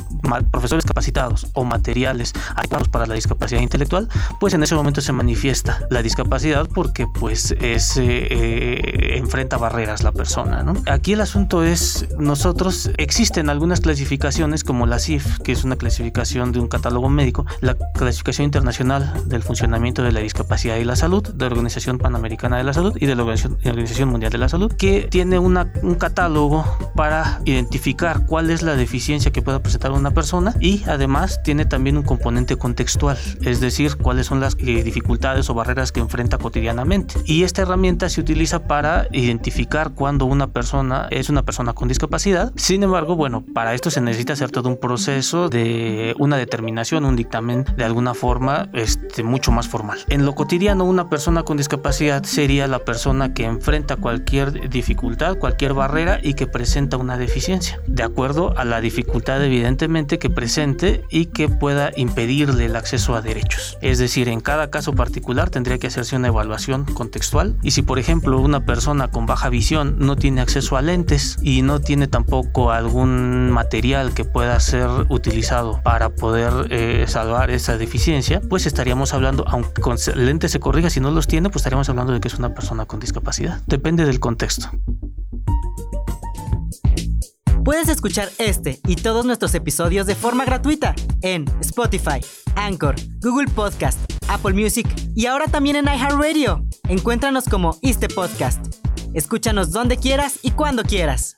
profesores capacitados o materiales adecuados para la discapacidad intelectual, pues en ese momento se manifiesta la discapacidad porque pues es eh, eh, enfrenta barreras la persona. ¿no? Aquí el asunto es nosotros existen algunas clasificaciones como la CIF, que es una clasificación de un catálogo médico, la clasificación internacional del funcionamiento de la discapacidad y la salud, la Organización Panamericana de la Salud y de la Organización Mundial de la Salud, que tiene una, un catálogo para identificar cuál es la deficiencia que pueda presentar una persona y además tiene también un componente contextual, es decir, cuáles son las eh, dificultades o barreras que enfrenta cotidianamente. Y esta herramienta se utiliza para identificar cuando una persona es una persona con discapacidad. Sin embargo, bueno, para esto se necesita hacer todo un proceso de una determinación, un dictamen de alguna forma este, mucho más formal. En lo cotidiano, una persona con discapacidad sería la persona que enfrenta cualquier dificultad, cualquier barrera y que presenta una deficiencia, de acuerdo a la dificultad evidentemente que presente y que pueda impedirle el acceso a derechos. Es decir, en cada caso particular tendría que hacerse una evaluación contextual y si por ejemplo una persona con baja visión no tiene acceso a lentes y no tiene tampoco algún material que pueda ser utilizado para poder eh, salvar esa deficiencia, pues estaríamos hablando, aunque con lentes se corrija, si no los tiene, pues estaríamos hablando de que es una persona con discapacidad. Depende del contexto. Puedes escuchar este y todos nuestros episodios de forma gratuita en Spotify, Anchor, Google Podcast, Apple Music y ahora también en iHeartRadio. Encuéntranos como este podcast. Escúchanos donde quieras y cuando quieras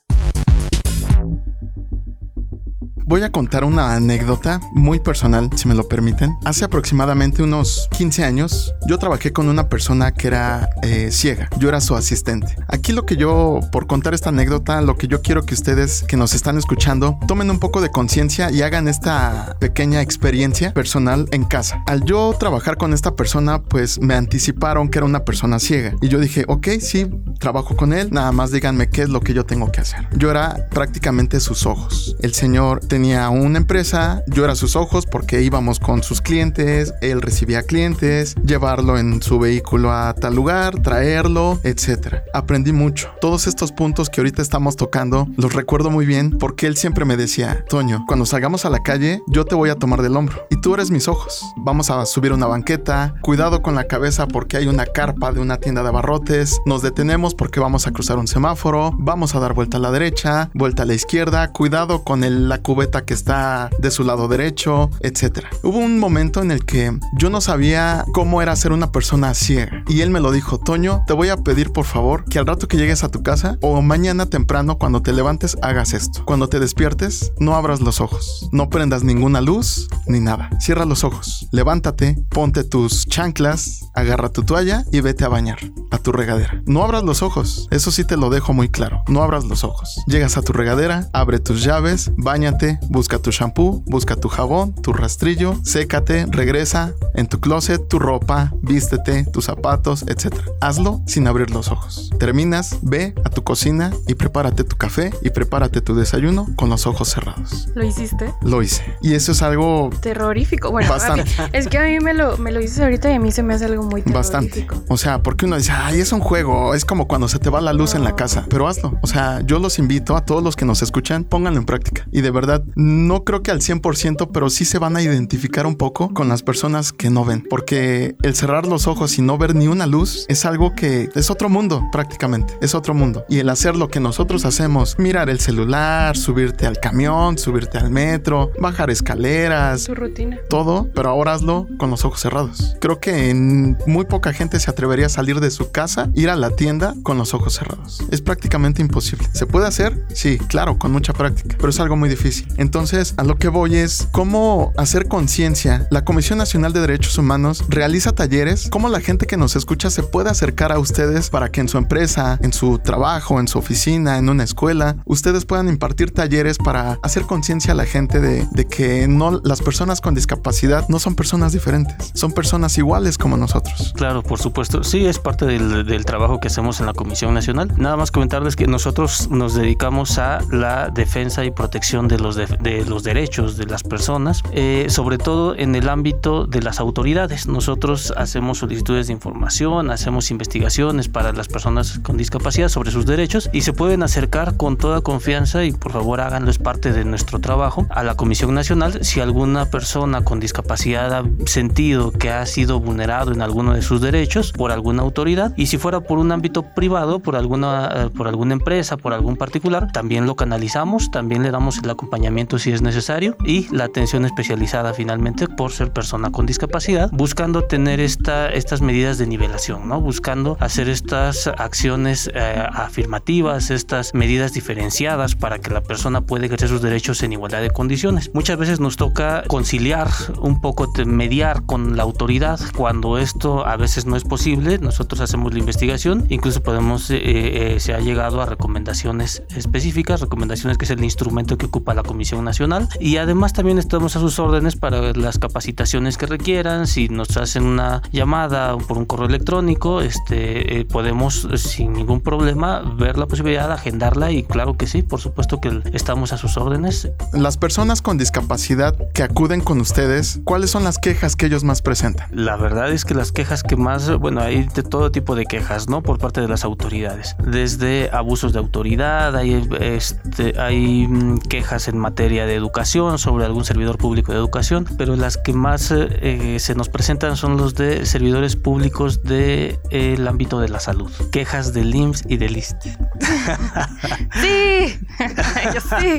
voy a contar una anécdota muy personal, si me lo permiten. Hace aproximadamente unos 15 años, yo trabajé con una persona que era eh, ciega. Yo era su asistente. Aquí lo que yo, por contar esta anécdota, lo que yo quiero que ustedes que nos están escuchando, tomen un poco de conciencia y hagan esta pequeña experiencia personal en casa. Al yo trabajar con esta persona, pues me anticiparon que era una persona ciega. Y yo dije, ok, sí, trabajo con él, nada más díganme qué es lo que yo tengo que hacer. Yo era prácticamente sus ojos. El señor tenía una empresa, yo era sus ojos porque íbamos con sus clientes, él recibía clientes, llevarlo en su vehículo a tal lugar, traerlo, etc. Aprendí mucho. Todos estos puntos que ahorita estamos tocando los recuerdo muy bien porque él siempre me decía, Toño, cuando salgamos a la calle, yo te voy a tomar del hombro y tú eres mis ojos. Vamos a subir una banqueta, cuidado con la cabeza porque hay una carpa de una tienda de abarrotes, nos detenemos porque vamos a cruzar un semáforo, vamos a dar vuelta a la derecha, vuelta a la izquierda, cuidado con la cubeta que está de su lado derecho, etc. Hubo un momento en el que yo no sabía cómo era ser una persona ciega y él me lo dijo, Toño, te voy a pedir por favor que al rato que llegues a tu casa o mañana temprano cuando te levantes hagas esto. Cuando te despiertes, no abras los ojos, no prendas ninguna luz ni nada. Cierra los ojos, levántate, ponte tus chanclas, agarra tu toalla y vete a bañar a tu regadera. No abras los ojos, eso sí te lo dejo muy claro. No abras los ojos. Llegas a tu regadera, abre tus llaves, bañate, busca tu shampoo, busca tu jabón, tu rastrillo, sécate, regresa en tu closet, tu ropa, vístete, tus zapatos, etc. Hazlo sin abrir los ojos. Terminas, ve a tu cocina y prepárate tu café y prepárate tu desayuno con los ojos cerrados. ¿Lo hiciste? Lo hice. Y eso es algo terrorífico. Bueno, bastante. es que a mí me lo, me lo dices ahorita y a mí se me hace algo muy terrorífico. Bastante. O sea, porque uno dice, ay, es un juego, es como cuando se te va la luz en la casa, pero hazlo. O sea, yo los invito a todos los que nos escuchan, pónganlo en práctica. Y de verdad, no creo que al 100%, pero sí se van a identificar un poco con las personas que no ven, porque el cerrar los ojos y no ver ni una luz es algo que es otro mundo prácticamente, es otro mundo. Y el hacer lo que nosotros hacemos, mirar el celular, subirte al camión, subirte al metro, bajar escaleras, tu rutina, todo, pero ahora hazlo con los ojos cerrados. Creo que en muy poca gente se atrevería a salir de su casa, ir a la tienda con los ojos cerrados. Es prácticamente imposible. ¿Se puede hacer? Sí, claro, con mucha práctica, pero es algo muy difícil. Entonces, a lo que voy es cómo hacer conciencia. La Comisión Nacional de Derechos Humanos realiza talleres, cómo la gente que nos escucha se puede acercar a ustedes para que en su empresa, en su trabajo, en su oficina, en una escuela, ustedes puedan impartir talleres para hacer conciencia a la gente de, que no las personas con discapacidad no son personas diferentes, son personas iguales como nosotros. Claro, por supuesto. Sí, es parte del, trabajo que hacemos en la Comisión Nacional. Nada más comentarles que nosotros nos dedicamos a la defensa y protección de los, de los derechos de las personas, eh, sobre todo en el ámbito de las autoridades. Nosotros hacemos solicitudes de información, hacemos investigaciones para las personas con discapacidad sobre sus derechos y se pueden acercar con toda confianza y por favor háganlo es parte de nuestro trabajo a la Comisión Nacional si alguna persona con discapacidad ha sentido que ha sido vulnerado en alguno de sus derechos por alguna autoridad y si fuera por un ámbito privado, por alguna, eh, por alguna empresa, por algún particular, también lo canalizamos, también le damos el acompañamiento si es necesario y la atención especializada finalmente por ser persona con discapacidad, buscando tener esta, estas medidas de nivelación, ¿no? buscando hacer estas acciones eh, afirmativas, estas medidas diferenciadas para que la persona pueda ejercer sus derechos en igualdad de condiciones. Muchas veces nos toca conciliar un poco, mediar con la autoridad cuando esto a veces no es posible. Nosotros hacemos la investigación, incluso podemos, eh, eh, se ha llegado a recomendaciones específicas, recomendaciones que es el instrumento que ocupa la Comisión Nacional y además también estamos a sus órdenes para las capacitaciones que requieran. Si nos hacen una llamada por un correo electrónico, este, eh, podemos sin ningún problema ver la posibilidad de agendarla y claro que sí, por supuesto que estamos a sus órdenes. Las personas con discapacidad que acuden con ustedes, ¿cuáles son las quejas que ellos más presentan? La verdad es que las quejas que más, bueno, hay de todo tipo de quejas, ¿no? Por parte de las autoridades. Desde abusos de autoridad, hay, este, hay mm, quejas en materia de educación sobre algún servidor público de educación, pero las que más eh, se nos presentan son los de servidores públicos del de, ámbito de la salud. Quejas del IMSS y del ISTE. sí, yo sí.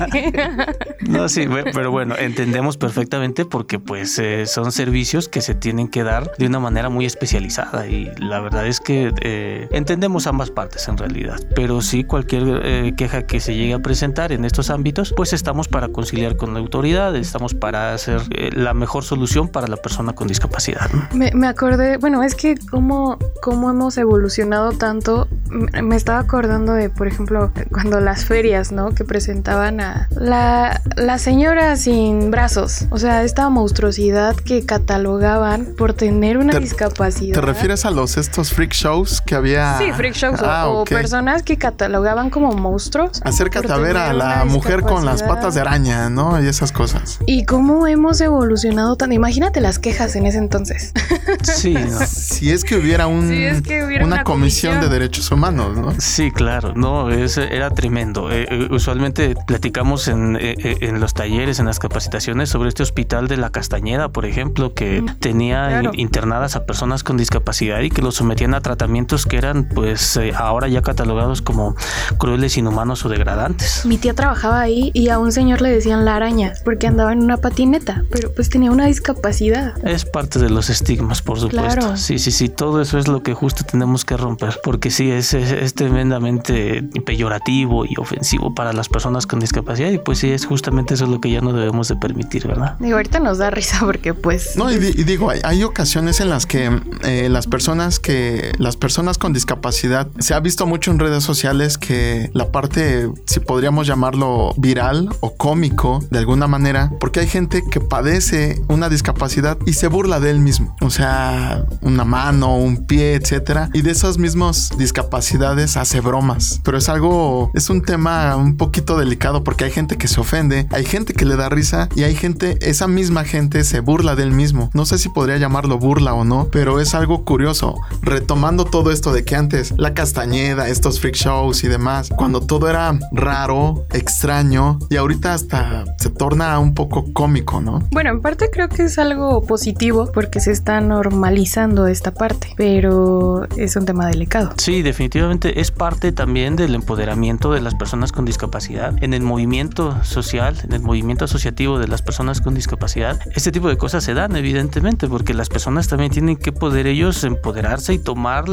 no, sí, pero bueno, entendemos perfectamente porque pues eh, son servicios que se tienen que dar de una manera muy especializada y la verdad es que eh, entendemos ambas partes en realidad, pero sí cualquier eh, queja que se llegue a presentar en estos ámbitos, pues estamos para conciliar con la autoridad, estamos para hacer la mejor solución para la persona con discapacidad. Me, me acordé, bueno, es que cómo, cómo hemos evolucionado tanto, me estaba acordando de, por ejemplo, cuando las ferias, ¿no? Que presentaban a la, la señora sin brazos, o sea, esta monstruosidad que catalogaban por tener una discapacidad. ¿Te refieres a los estos freak shows que había? Sí, freak shows o, ah, personas que catalogaban como monstruos. Acércate a ver a la mujer con las patas de ¿no? Y esas cosas. Y cómo hemos evolucionado tan. Imagínate las quejas en ese entonces. Sí, si es que hubiera un, una, comisión, de derechos humanos, ¿no? Sí, claro, no, es, era tremendo. Eh, eh, usualmente platicamos en, eh, en, los talleres, en las capacitaciones sobre este hospital de la Castañeda, por ejemplo, que tenía internadas a personas con discapacidad y que los sometían a tratamientos que eran, pues, ahora ya catalogados como crueles, inhumanos o degradantes. Mi tía trabajaba ahí y a un señor le decían la araña porque andaba en una patineta, pero pues tenía una discapacidad. Es parte de los estigmas, por supuesto. Sí, sí, sí, todo eso es lo que justo tenemos que romper, porque sí, es, es, tremendamente peyorativo y ofensivo para las personas con discapacidad y pues sí, es justamente eso lo que ya no debemos de permitir, ¿verdad? Digo, ahorita nos da risa porque pues... No, y, digo, hay, ocasiones en las que eh, las personas que, las personas con discapacidad, se ha visto mucho en redes sociales que la parte, si podríamos llamarlo viral o cómico de alguna manera, porque hay gente que padece una discapacidad y se burla de él mismo, o sea, una mano, un pie, etcétera, y de esas mismas discapacidades hace bromas, pero es algo, es un tema un poquito delicado porque hay gente que se ofende, hay gente que le da risa y hay gente, esa misma gente se burla de él mismo. No sé si podría llamarlo burla o no, pero es algo curioso. Retomando todo esto de que antes la castañeda, estos freak shows y demás, cuando todo era raro, extraño y ahorita hasta se torna un poco cómico, ¿no? Bueno, en parte creo que es algo positivo porque se está normalizando esta parte, pero es un tema delicado. Sí, definitivamente es parte también del empoderamiento de las personas con discapacidad en el movimiento social, en el movimiento asociativo de las personas con discapacidad. Este tipo de cosas se dan evidentemente porque las personas también tienen que poder ellos empoderarse y tomar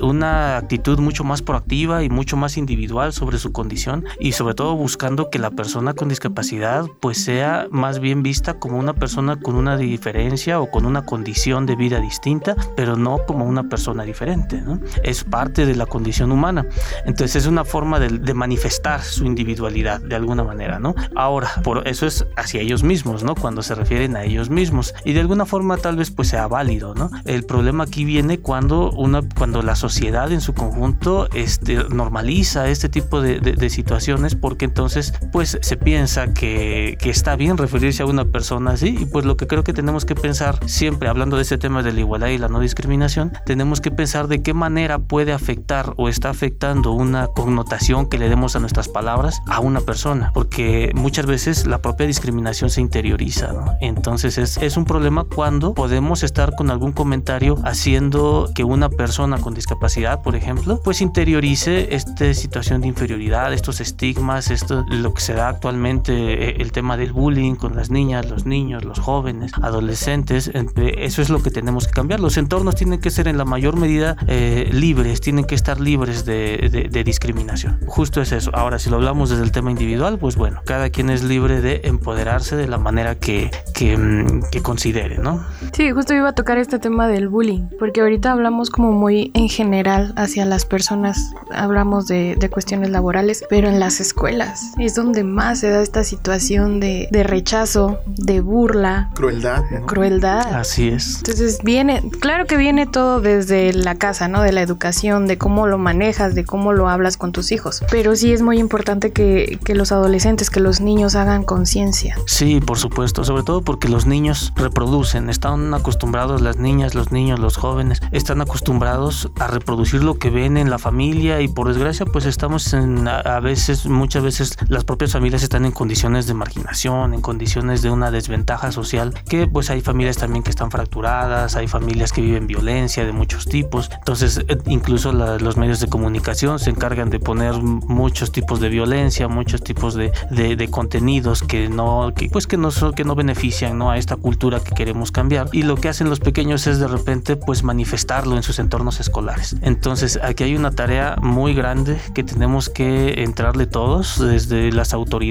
una actitud mucho más proactiva y mucho más individual sobre su condición y sobre todo buscando que la persona con discapacidad pues sea más bien vista como una persona con una diferencia o con una condición de vida distinta, pero no como una persona diferente. Es parte de la condición humana. Entonces es una forma de, de manifestar su individualidad de alguna manera, ¿no? Ahora, por eso es hacia ellos mismos, ¿no? Cuando se refieren a ellos mismos y de alguna forma tal vez pues sea válido, ¿no? El problema aquí viene cuando una cuando la sociedad en su conjunto este, normaliza este tipo de, de, situaciones porque entonces pues se piensa que, que está bien referirse a una persona así y pues lo que creo que tenemos que pensar siempre hablando de este tema de la igualdad y la no discriminación tenemos que pensar de qué manera puede afectar o está afectando una connotación que le demos a nuestras palabras a una persona, porque muchas veces la propia discriminación se interioriza. Entonces es, es un problema cuando podemos estar con algún comentario haciendo que una persona con discapacidad, por ejemplo, pues interiorice esta situación de inferioridad, estos estigmas, esto lo que se da actualmente, eh, el tema del bullying con las niñas, los niños, los jóvenes, adolescentes, eso es lo que tenemos que cambiar. Los entornos tienen que ser en la mayor medida eh, libres, tienen que estar libres de, de, discriminación. Justo es eso. Ahora, si lo hablamos desde el tema individual, pues bueno, cada quien es libre de empoderarse de la manera que, que, mm, que considere, ¿no? Sí, justo iba a tocar este tema del bullying, porque ahorita hablamos como muy en general hacia las personas, hablamos de, de cuestiones laborales, pero en las escuelas es donde más se da esta situación de, de rechazo, de burla. Crueldad. Crueldad. Así es. Entonces viene, claro que viene todo desde la casa, ¿no? De la educación, de cómo lo manejas, de cómo lo hablas con tus hijos. Pero sí es muy importante que, que los adolescentes, que los niños hagan conciencia. Sí, por supuesto, sobre todo porque los niños reproducen, están acostumbrados las niñas, los niños, los jóvenes, están acostumbrados a reproducir lo que ven en la familia y por desgracia pues estamos en a veces, muchas veces las propias familias están en condiciones de marginación, en condiciones de una desventaja social, que pues hay familias también que están fracturadas, hay familias que viven violencia de muchos tipos, entonces eh, incluso los medios de comunicación se encargan de poner muchos tipos de violencia, muchos tipos de, de, contenidos que no, que, pues que no, que no benefician ¿no? a esta cultura que queremos cambiar y lo que hacen los pequeños es de repente pues manifestarlo en sus entornos escolares. Entonces aquí hay una tarea muy grande que tenemos que entrarle todos desde las autoridades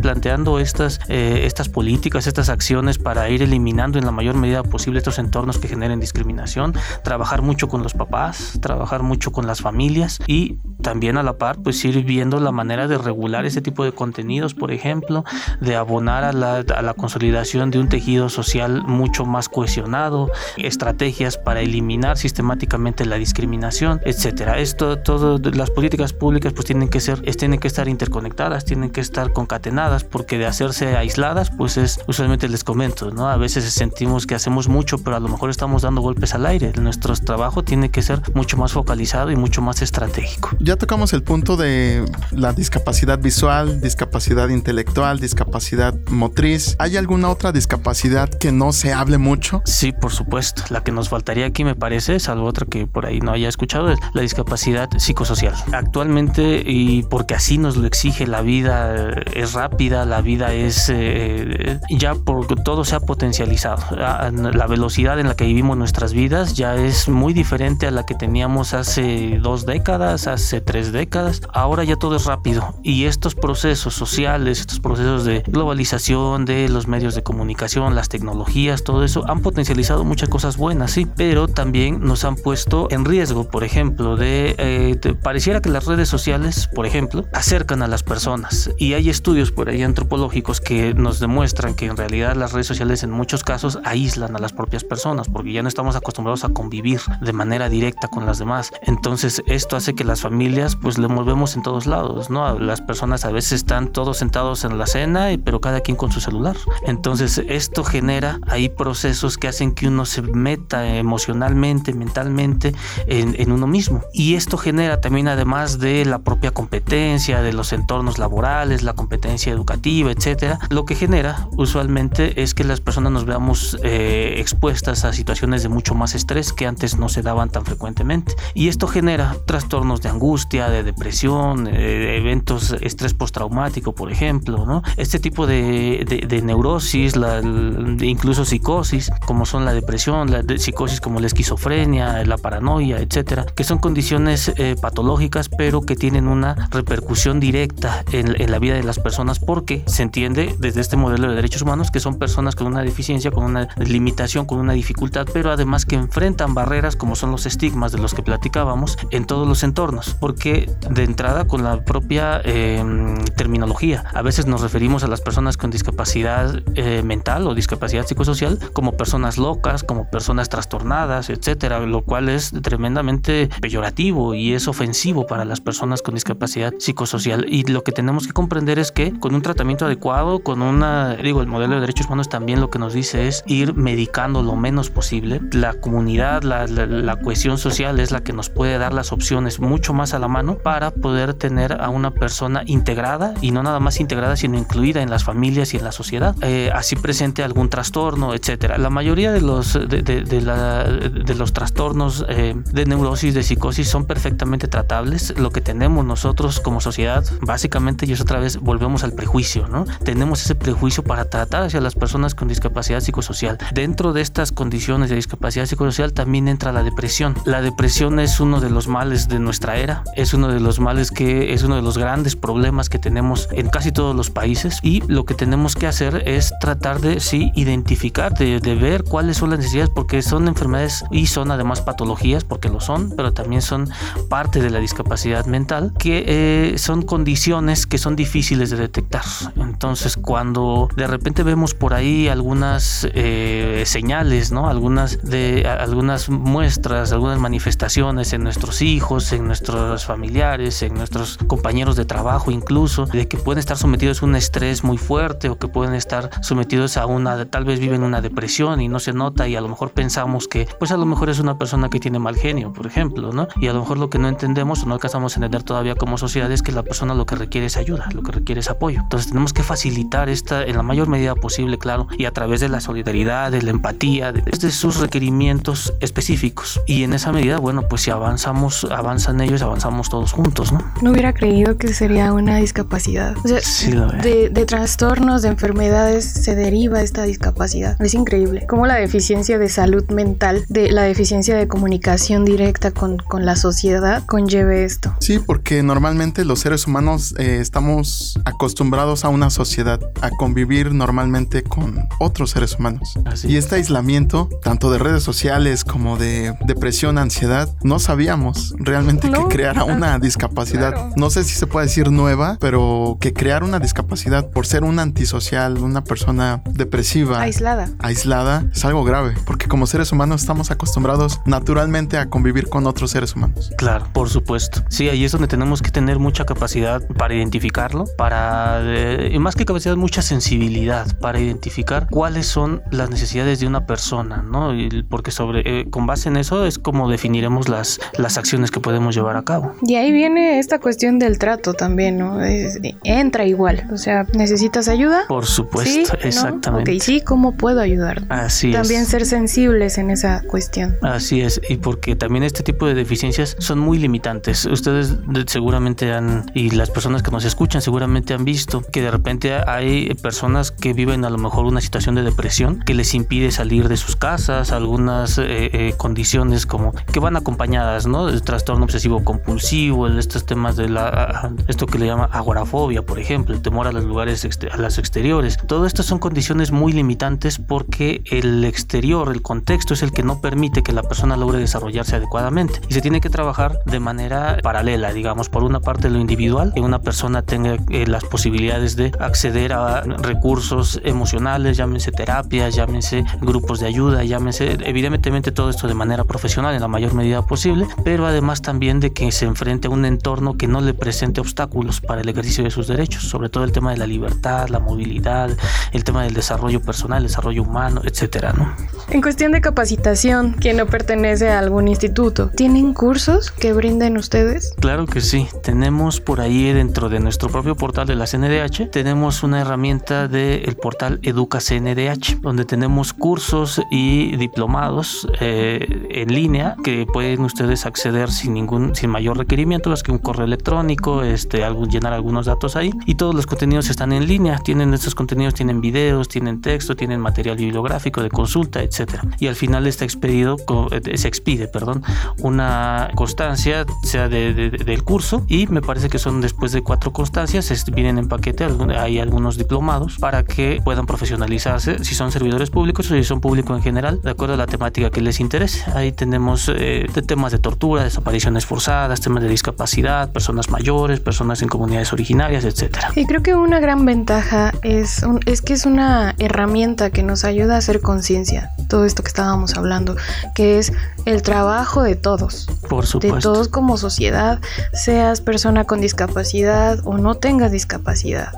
planteando estas, eh, estas políticas, estas acciones para ir eliminando en la mayor medida posible estos entornos que generen discriminación, trabajar mucho con los papás, trabajar mucho con las familias y también a la par pues ir viendo la manera de regular ese tipo de contenidos, por ejemplo, de abonar a la, a la consolidación de un tejido social mucho más cohesionado, estrategias para eliminar sistemáticamente la discriminación, etcétera. Esto, todo, las políticas públicas pues tienen que ser, tienen que estar interconectadas, tienen que estar concatenadas, porque de hacerse aisladas, pues es, usualmente les comento, ¿no? A veces sentimos que hacemos mucho, pero a lo mejor estamos dando golpes al aire. Nuestro trabajo tiene que ser mucho más focalizado y mucho más estratégico. Ya tocamos el punto de la discapacidad visual, discapacidad intelectual, discapacidad motriz. ¿Hay alguna otra discapacidad que no se hable mucho? Sí, por supuesto. La que nos faltaría aquí, me parece, salvo otra que por ahí no haya escuchado, es la discapacidad psicosocial. Actualmente, y porque así nos lo exige la vida, es rápida, la vida es eh, ya porque todo se ha potencializado. Ah, la velocidad en la que vivimos nuestras vidas ya es muy diferente a la que teníamos hace dos décadas, hace tres décadas. Ahora ya todo es rápido y estos procesos sociales, estos procesos de globalización de los medios de comunicación, las tecnologías, todo eso han potencializado muchas cosas buenas, sí, pero también nos han puesto en riesgo, por ejemplo, de, eh, pareciera que las redes sociales, por ejemplo, acercan a las personas y hay estudios por ahí antropológicos que nos demuestran que en realidad las redes sociales en muchos casos aíslan a las propias personas porque ya no estamos acostumbrados a convivir de manera directa con las demás. Entonces esto hace que las familias pues le movemos en todos lados, ¿no? Las personas a veces están todos sentados en la cena, pero cada quien con su celular. Entonces esto genera ahí procesos que hacen que uno se meta emocionalmente, mentalmente en, en uno mismo. Y esto genera también además de la propia competencia, de los entornos laborales, la competencia educativa, etcétera, lo que genera usualmente es que las personas nos veamos eh, expuestas a situaciones de mucho más estrés que antes no se daban tan frecuentemente. Y esto genera trastornos de angustia, de depresión, eh, eventos estrés postraumático, por ejemplo, ¿no? Este tipo de, de, neurosis, la, incluso psicosis, como son la depresión, la psicosis como la esquizofrenia, la paranoia, etcétera, que son condiciones eh, patológicas, pero que tienen una repercusión directa en, en la vida de las personas porque se entiende desde este modelo de derechos humanos que son personas con una deficiencia, con una limitación, con una dificultad, pero además que enfrentan barreras como son los estigmas de los que platicábamos en todos los entornos, porque de entrada con la propia em, terminología, a veces nos referimos a las personas con discapacidad eh, mental o discapacidad psicosocial como personas locas, como personas trastornadas, etcétera, lo cual es tremendamente peyorativo y es ofensivo para las personas con discapacidad psicosocial. Y lo que tenemos que comprender es que con un tratamiento adecuado, con una, digo, el modelo de derechos humanos también lo que nos dice es ir medicando lo menos posible. La comunidad, la, la, cohesión social es la que nos puede dar las opciones mucho más a la mano para poder tener a una persona integrada y no nada más integrada, sino incluida en las familias y en la sociedad, eh, así presente algún trastorno, etcétera. La mayoría de los, de, de, la, de los trastornos eh, de neurosis, de psicosis, son perfectamente tratables. Lo que tenemos nosotros como sociedad, básicamente, y es otra vez, volvemos al prejuicio, ¿no? Tenemos ese prejuicio para tratar hacia las personas con discapacidad psicosocial. Dentro de estas condiciones de discapacidad psicosocial también entra la depresión. La depresión es uno de los males de nuestra era, es uno de los males que es uno de los grandes problemas que tenemos en casi todos los países y lo que tenemos que hacer es tratar de sí identificar, de, ver cuáles son las necesidades porque son enfermedades y son además patologías porque lo son, pero también son parte de la discapacidad mental que eh, son condiciones que son difíciles de detectar. Entonces cuando de repente vemos por ahí algunas eh, señales, ¿no? Algunas de algunas muestras, algunas manifestaciones en nuestros hijos, en nuestros familiares, en nuestros compañeros de trabajo incluso, de que pueden estar sometidos a un estrés muy fuerte o que pueden estar sometidos a una, tal vez viven una depresión y no se nota y a lo mejor pensamos que pues a lo mejor es una persona que tiene mal genio, por ejemplo, ¿no? Y a lo mejor lo que no entendemos o no alcanzamos a entender todavía como sociedad es que la persona lo que requiere es ayuda, lo que requiere es apoyo. Entonces tenemos que facilitar esta en la mayor medida posible, claro, y a través de la solidaridad, de la empatía, de, de sus requerimientos específicos. Y en esa medida, bueno, pues si avanzamos, avanzan ellos, avanzamos todos juntos, ¿no? No hubiera creído que sería una discapacidad. O sea, Sí, de, de trastornos, de enfermedades, se deriva esta discapacidad. Es increíble. Como la deficiencia de salud mental, de la deficiencia de comunicación directa con, con la sociedad, conlleve esto. Sí, porque normalmente los seres humanos eh, estamos acostumbrados a una sociedad, a convivir normalmente con otros seres humanos. Así Y es. este aislamiento, tanto de redes sociales como de depresión, ansiedad, no sabíamos realmente No. que creara una discapacidad. Claro. No sé si se puede decir nueva, pero que crear una discapacidad por ser un antisocial, una persona depresiva, Aislada. aislada, es algo grave, porque como seres humanos estamos acostumbrados naturalmente a convivir con otros seres humanos. Claro, por supuesto. Sí, ahí es donde tenemos que tener mucha capacidad para identificarlo, para, eh, más que capacidad, mucha sensibilidad para identificar cuáles son las necesidades de una persona, ¿no? Y porque sobre, eh, con base en eso es como definiremos las, las acciones que podemos llevar a cabo. Y ahí viene esta cuestión del trato también, ¿no? Es- entra igual. O sea, ¿necesitas ayuda? Por supuesto, Sí, ¿no? exactamente. Ok, sí, ¿cómo puedo ayudar? Así También es. ser sensibles en esa cuestión. Así es, y porque también este tipo de deficiencias son muy limitantes. Ustedes de- seguramente han, y las personas que nos escuchan seguramente han visto que de repente hay personas que viven a lo mejor una situación de depresión que les impide salir de sus casas, algunas eh, eh, condiciones como que van acompañadas, ¿no? El trastorno obsesivo compulsivo, el- estos temas de la, esto que le llama agorafobia, por ejemplo, el temor a los lugares, a los exteriores. Todo esto son condiciones muy limitantes porque el exterior, el contexto es el que no permite que la persona logre desarrollarse adecuadamente. Y se tiene que trabajar de manera paralela, digamos, por una parte lo individual, que una persona tenga eh, las posibilidades de acceder a recursos emocionales, llámense terapias, llámense grupos de ayuda, llámense evidentemente todo esto de manera profesional en la mayor medida posible, pero además también de que se enfrente a un entorno que no le presente obstáculos para el ejercicio de sus derechos, sobre todo el tema de la libertad, la movilidad, el tema del desarrollo personal, el desarrollo humano, etcétera, ¿no? En cuestión de capacitación, que no pertenece a algún instituto, ¿tienen cursos que brinden ustedes? Claro que sí. Tenemos por ahí dentro de nuestro propio portal de la CNDH, tenemos una herramienta del portal Educa CNDH, donde tenemos cursos y diplomados eh, en línea que pueden ustedes acceder sin ningún, sin mayor requerimiento, más que un correo electrónico, este, algún, llenar algunos datos ahí. Y todos los contenidos están en línea. Tienen estos contenidos, tienen videos, tienen texto, tienen material bibliográfico de consulta, etcétera. Y al final está expedido, eh, se expide, perdón, una constancia, sea de, de- de- del curso, y me parece que son después de cuatro constancias, vienen en paquete, hay algunos diplomados para que puedan profesionalizarse, si son servidores públicos o si son público en general, de acuerdo a la temática que les interese. Ahí tenemos eh, de temas de tortura, desapariciones forzadas, temas de discapacidad, personas mayores, personas en comunidades originarias, etcétera. Y creo que una gran ventaja es, un- es que es una herramienta que nos ayuda a hacer conciencia, todo esto que estábamos hablando, que es el trabajo de todos, Por de supuesto. todos como sociedad, seas persona con discapacidad o no tengas discapacidad,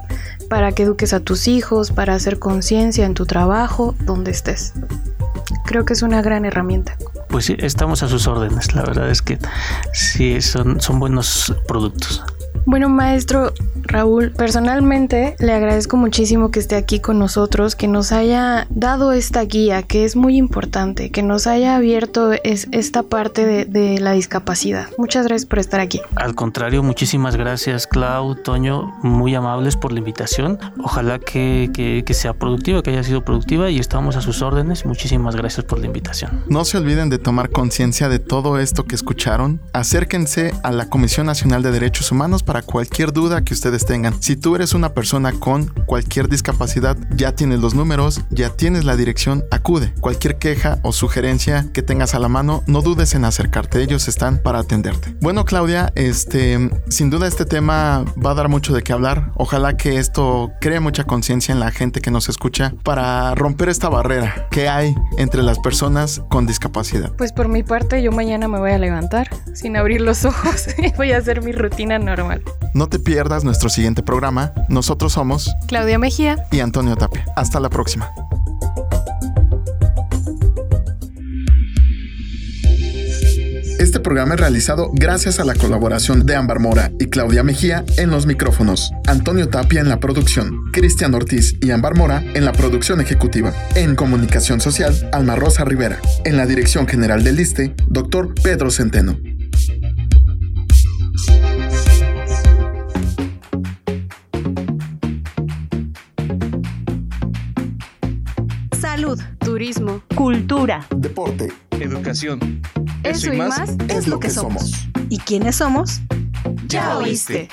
para que eduques a tus hijos, para hacer conciencia en tu trabajo, donde estés. Creo que es una gran herramienta. pues sí, estamos a sus órdenes. La verdad es que sí, son, son buenos productos. Bueno, maestro Raúl, personalmente le agradezco muchísimo que esté aquí con nosotros, que nos haya dado esta guía, que es muy importante, que nos haya abierto es, esta parte de, de, la discapacidad. Muchas gracias por estar aquí. Al contrario, muchísimas gracias, Clau, Toño, muy amables por la invitación. Ojalá que, que, que sea productiva, que haya sido productiva y estamos a sus órdenes. Muchísimas gracias por la invitación. No se olviden de tomar conciencia de todo esto que escucharon. Acérquense a la Comisión Nacional de Derechos Humanos para cualquier duda que ustedes tengan. Si tú eres una persona con cualquier discapacidad, ya tienes los números, ya tienes la dirección, acude. Cualquier queja o sugerencia que tengas a la mano, no dudes en acercarte. Ellos están para atenderte. Bueno, Claudia, este, sin duda este tema va a dar mucho de qué hablar. Ojalá que esto cree mucha conciencia en la gente que nos escucha para romper esta barrera que hay entre las personas con discapacidad. Pues por mi parte, yo mañana me voy a levantar sin abrir los ojos y voy a hacer mi rutina normal. No te pierdas nuestro siguiente programa. Nosotros somos Claudia Mejía y Antonio Tapia. Hasta la próxima. Este programa es realizado gracias a la colaboración de Ámbar Mora y Claudia Mejía en los micrófonos, Antonio Tapia en la producción, Cristian Ortiz y Ámbar Mora en la producción ejecutiva, en comunicación social, Alma Rosa Rivera, en la dirección general del ISTE, doctor Pedro Centeno. Salud, turismo, cultura, deporte, educación. Eso, y más, es lo que somos. ¿Y quiénes somos? Ya oíste.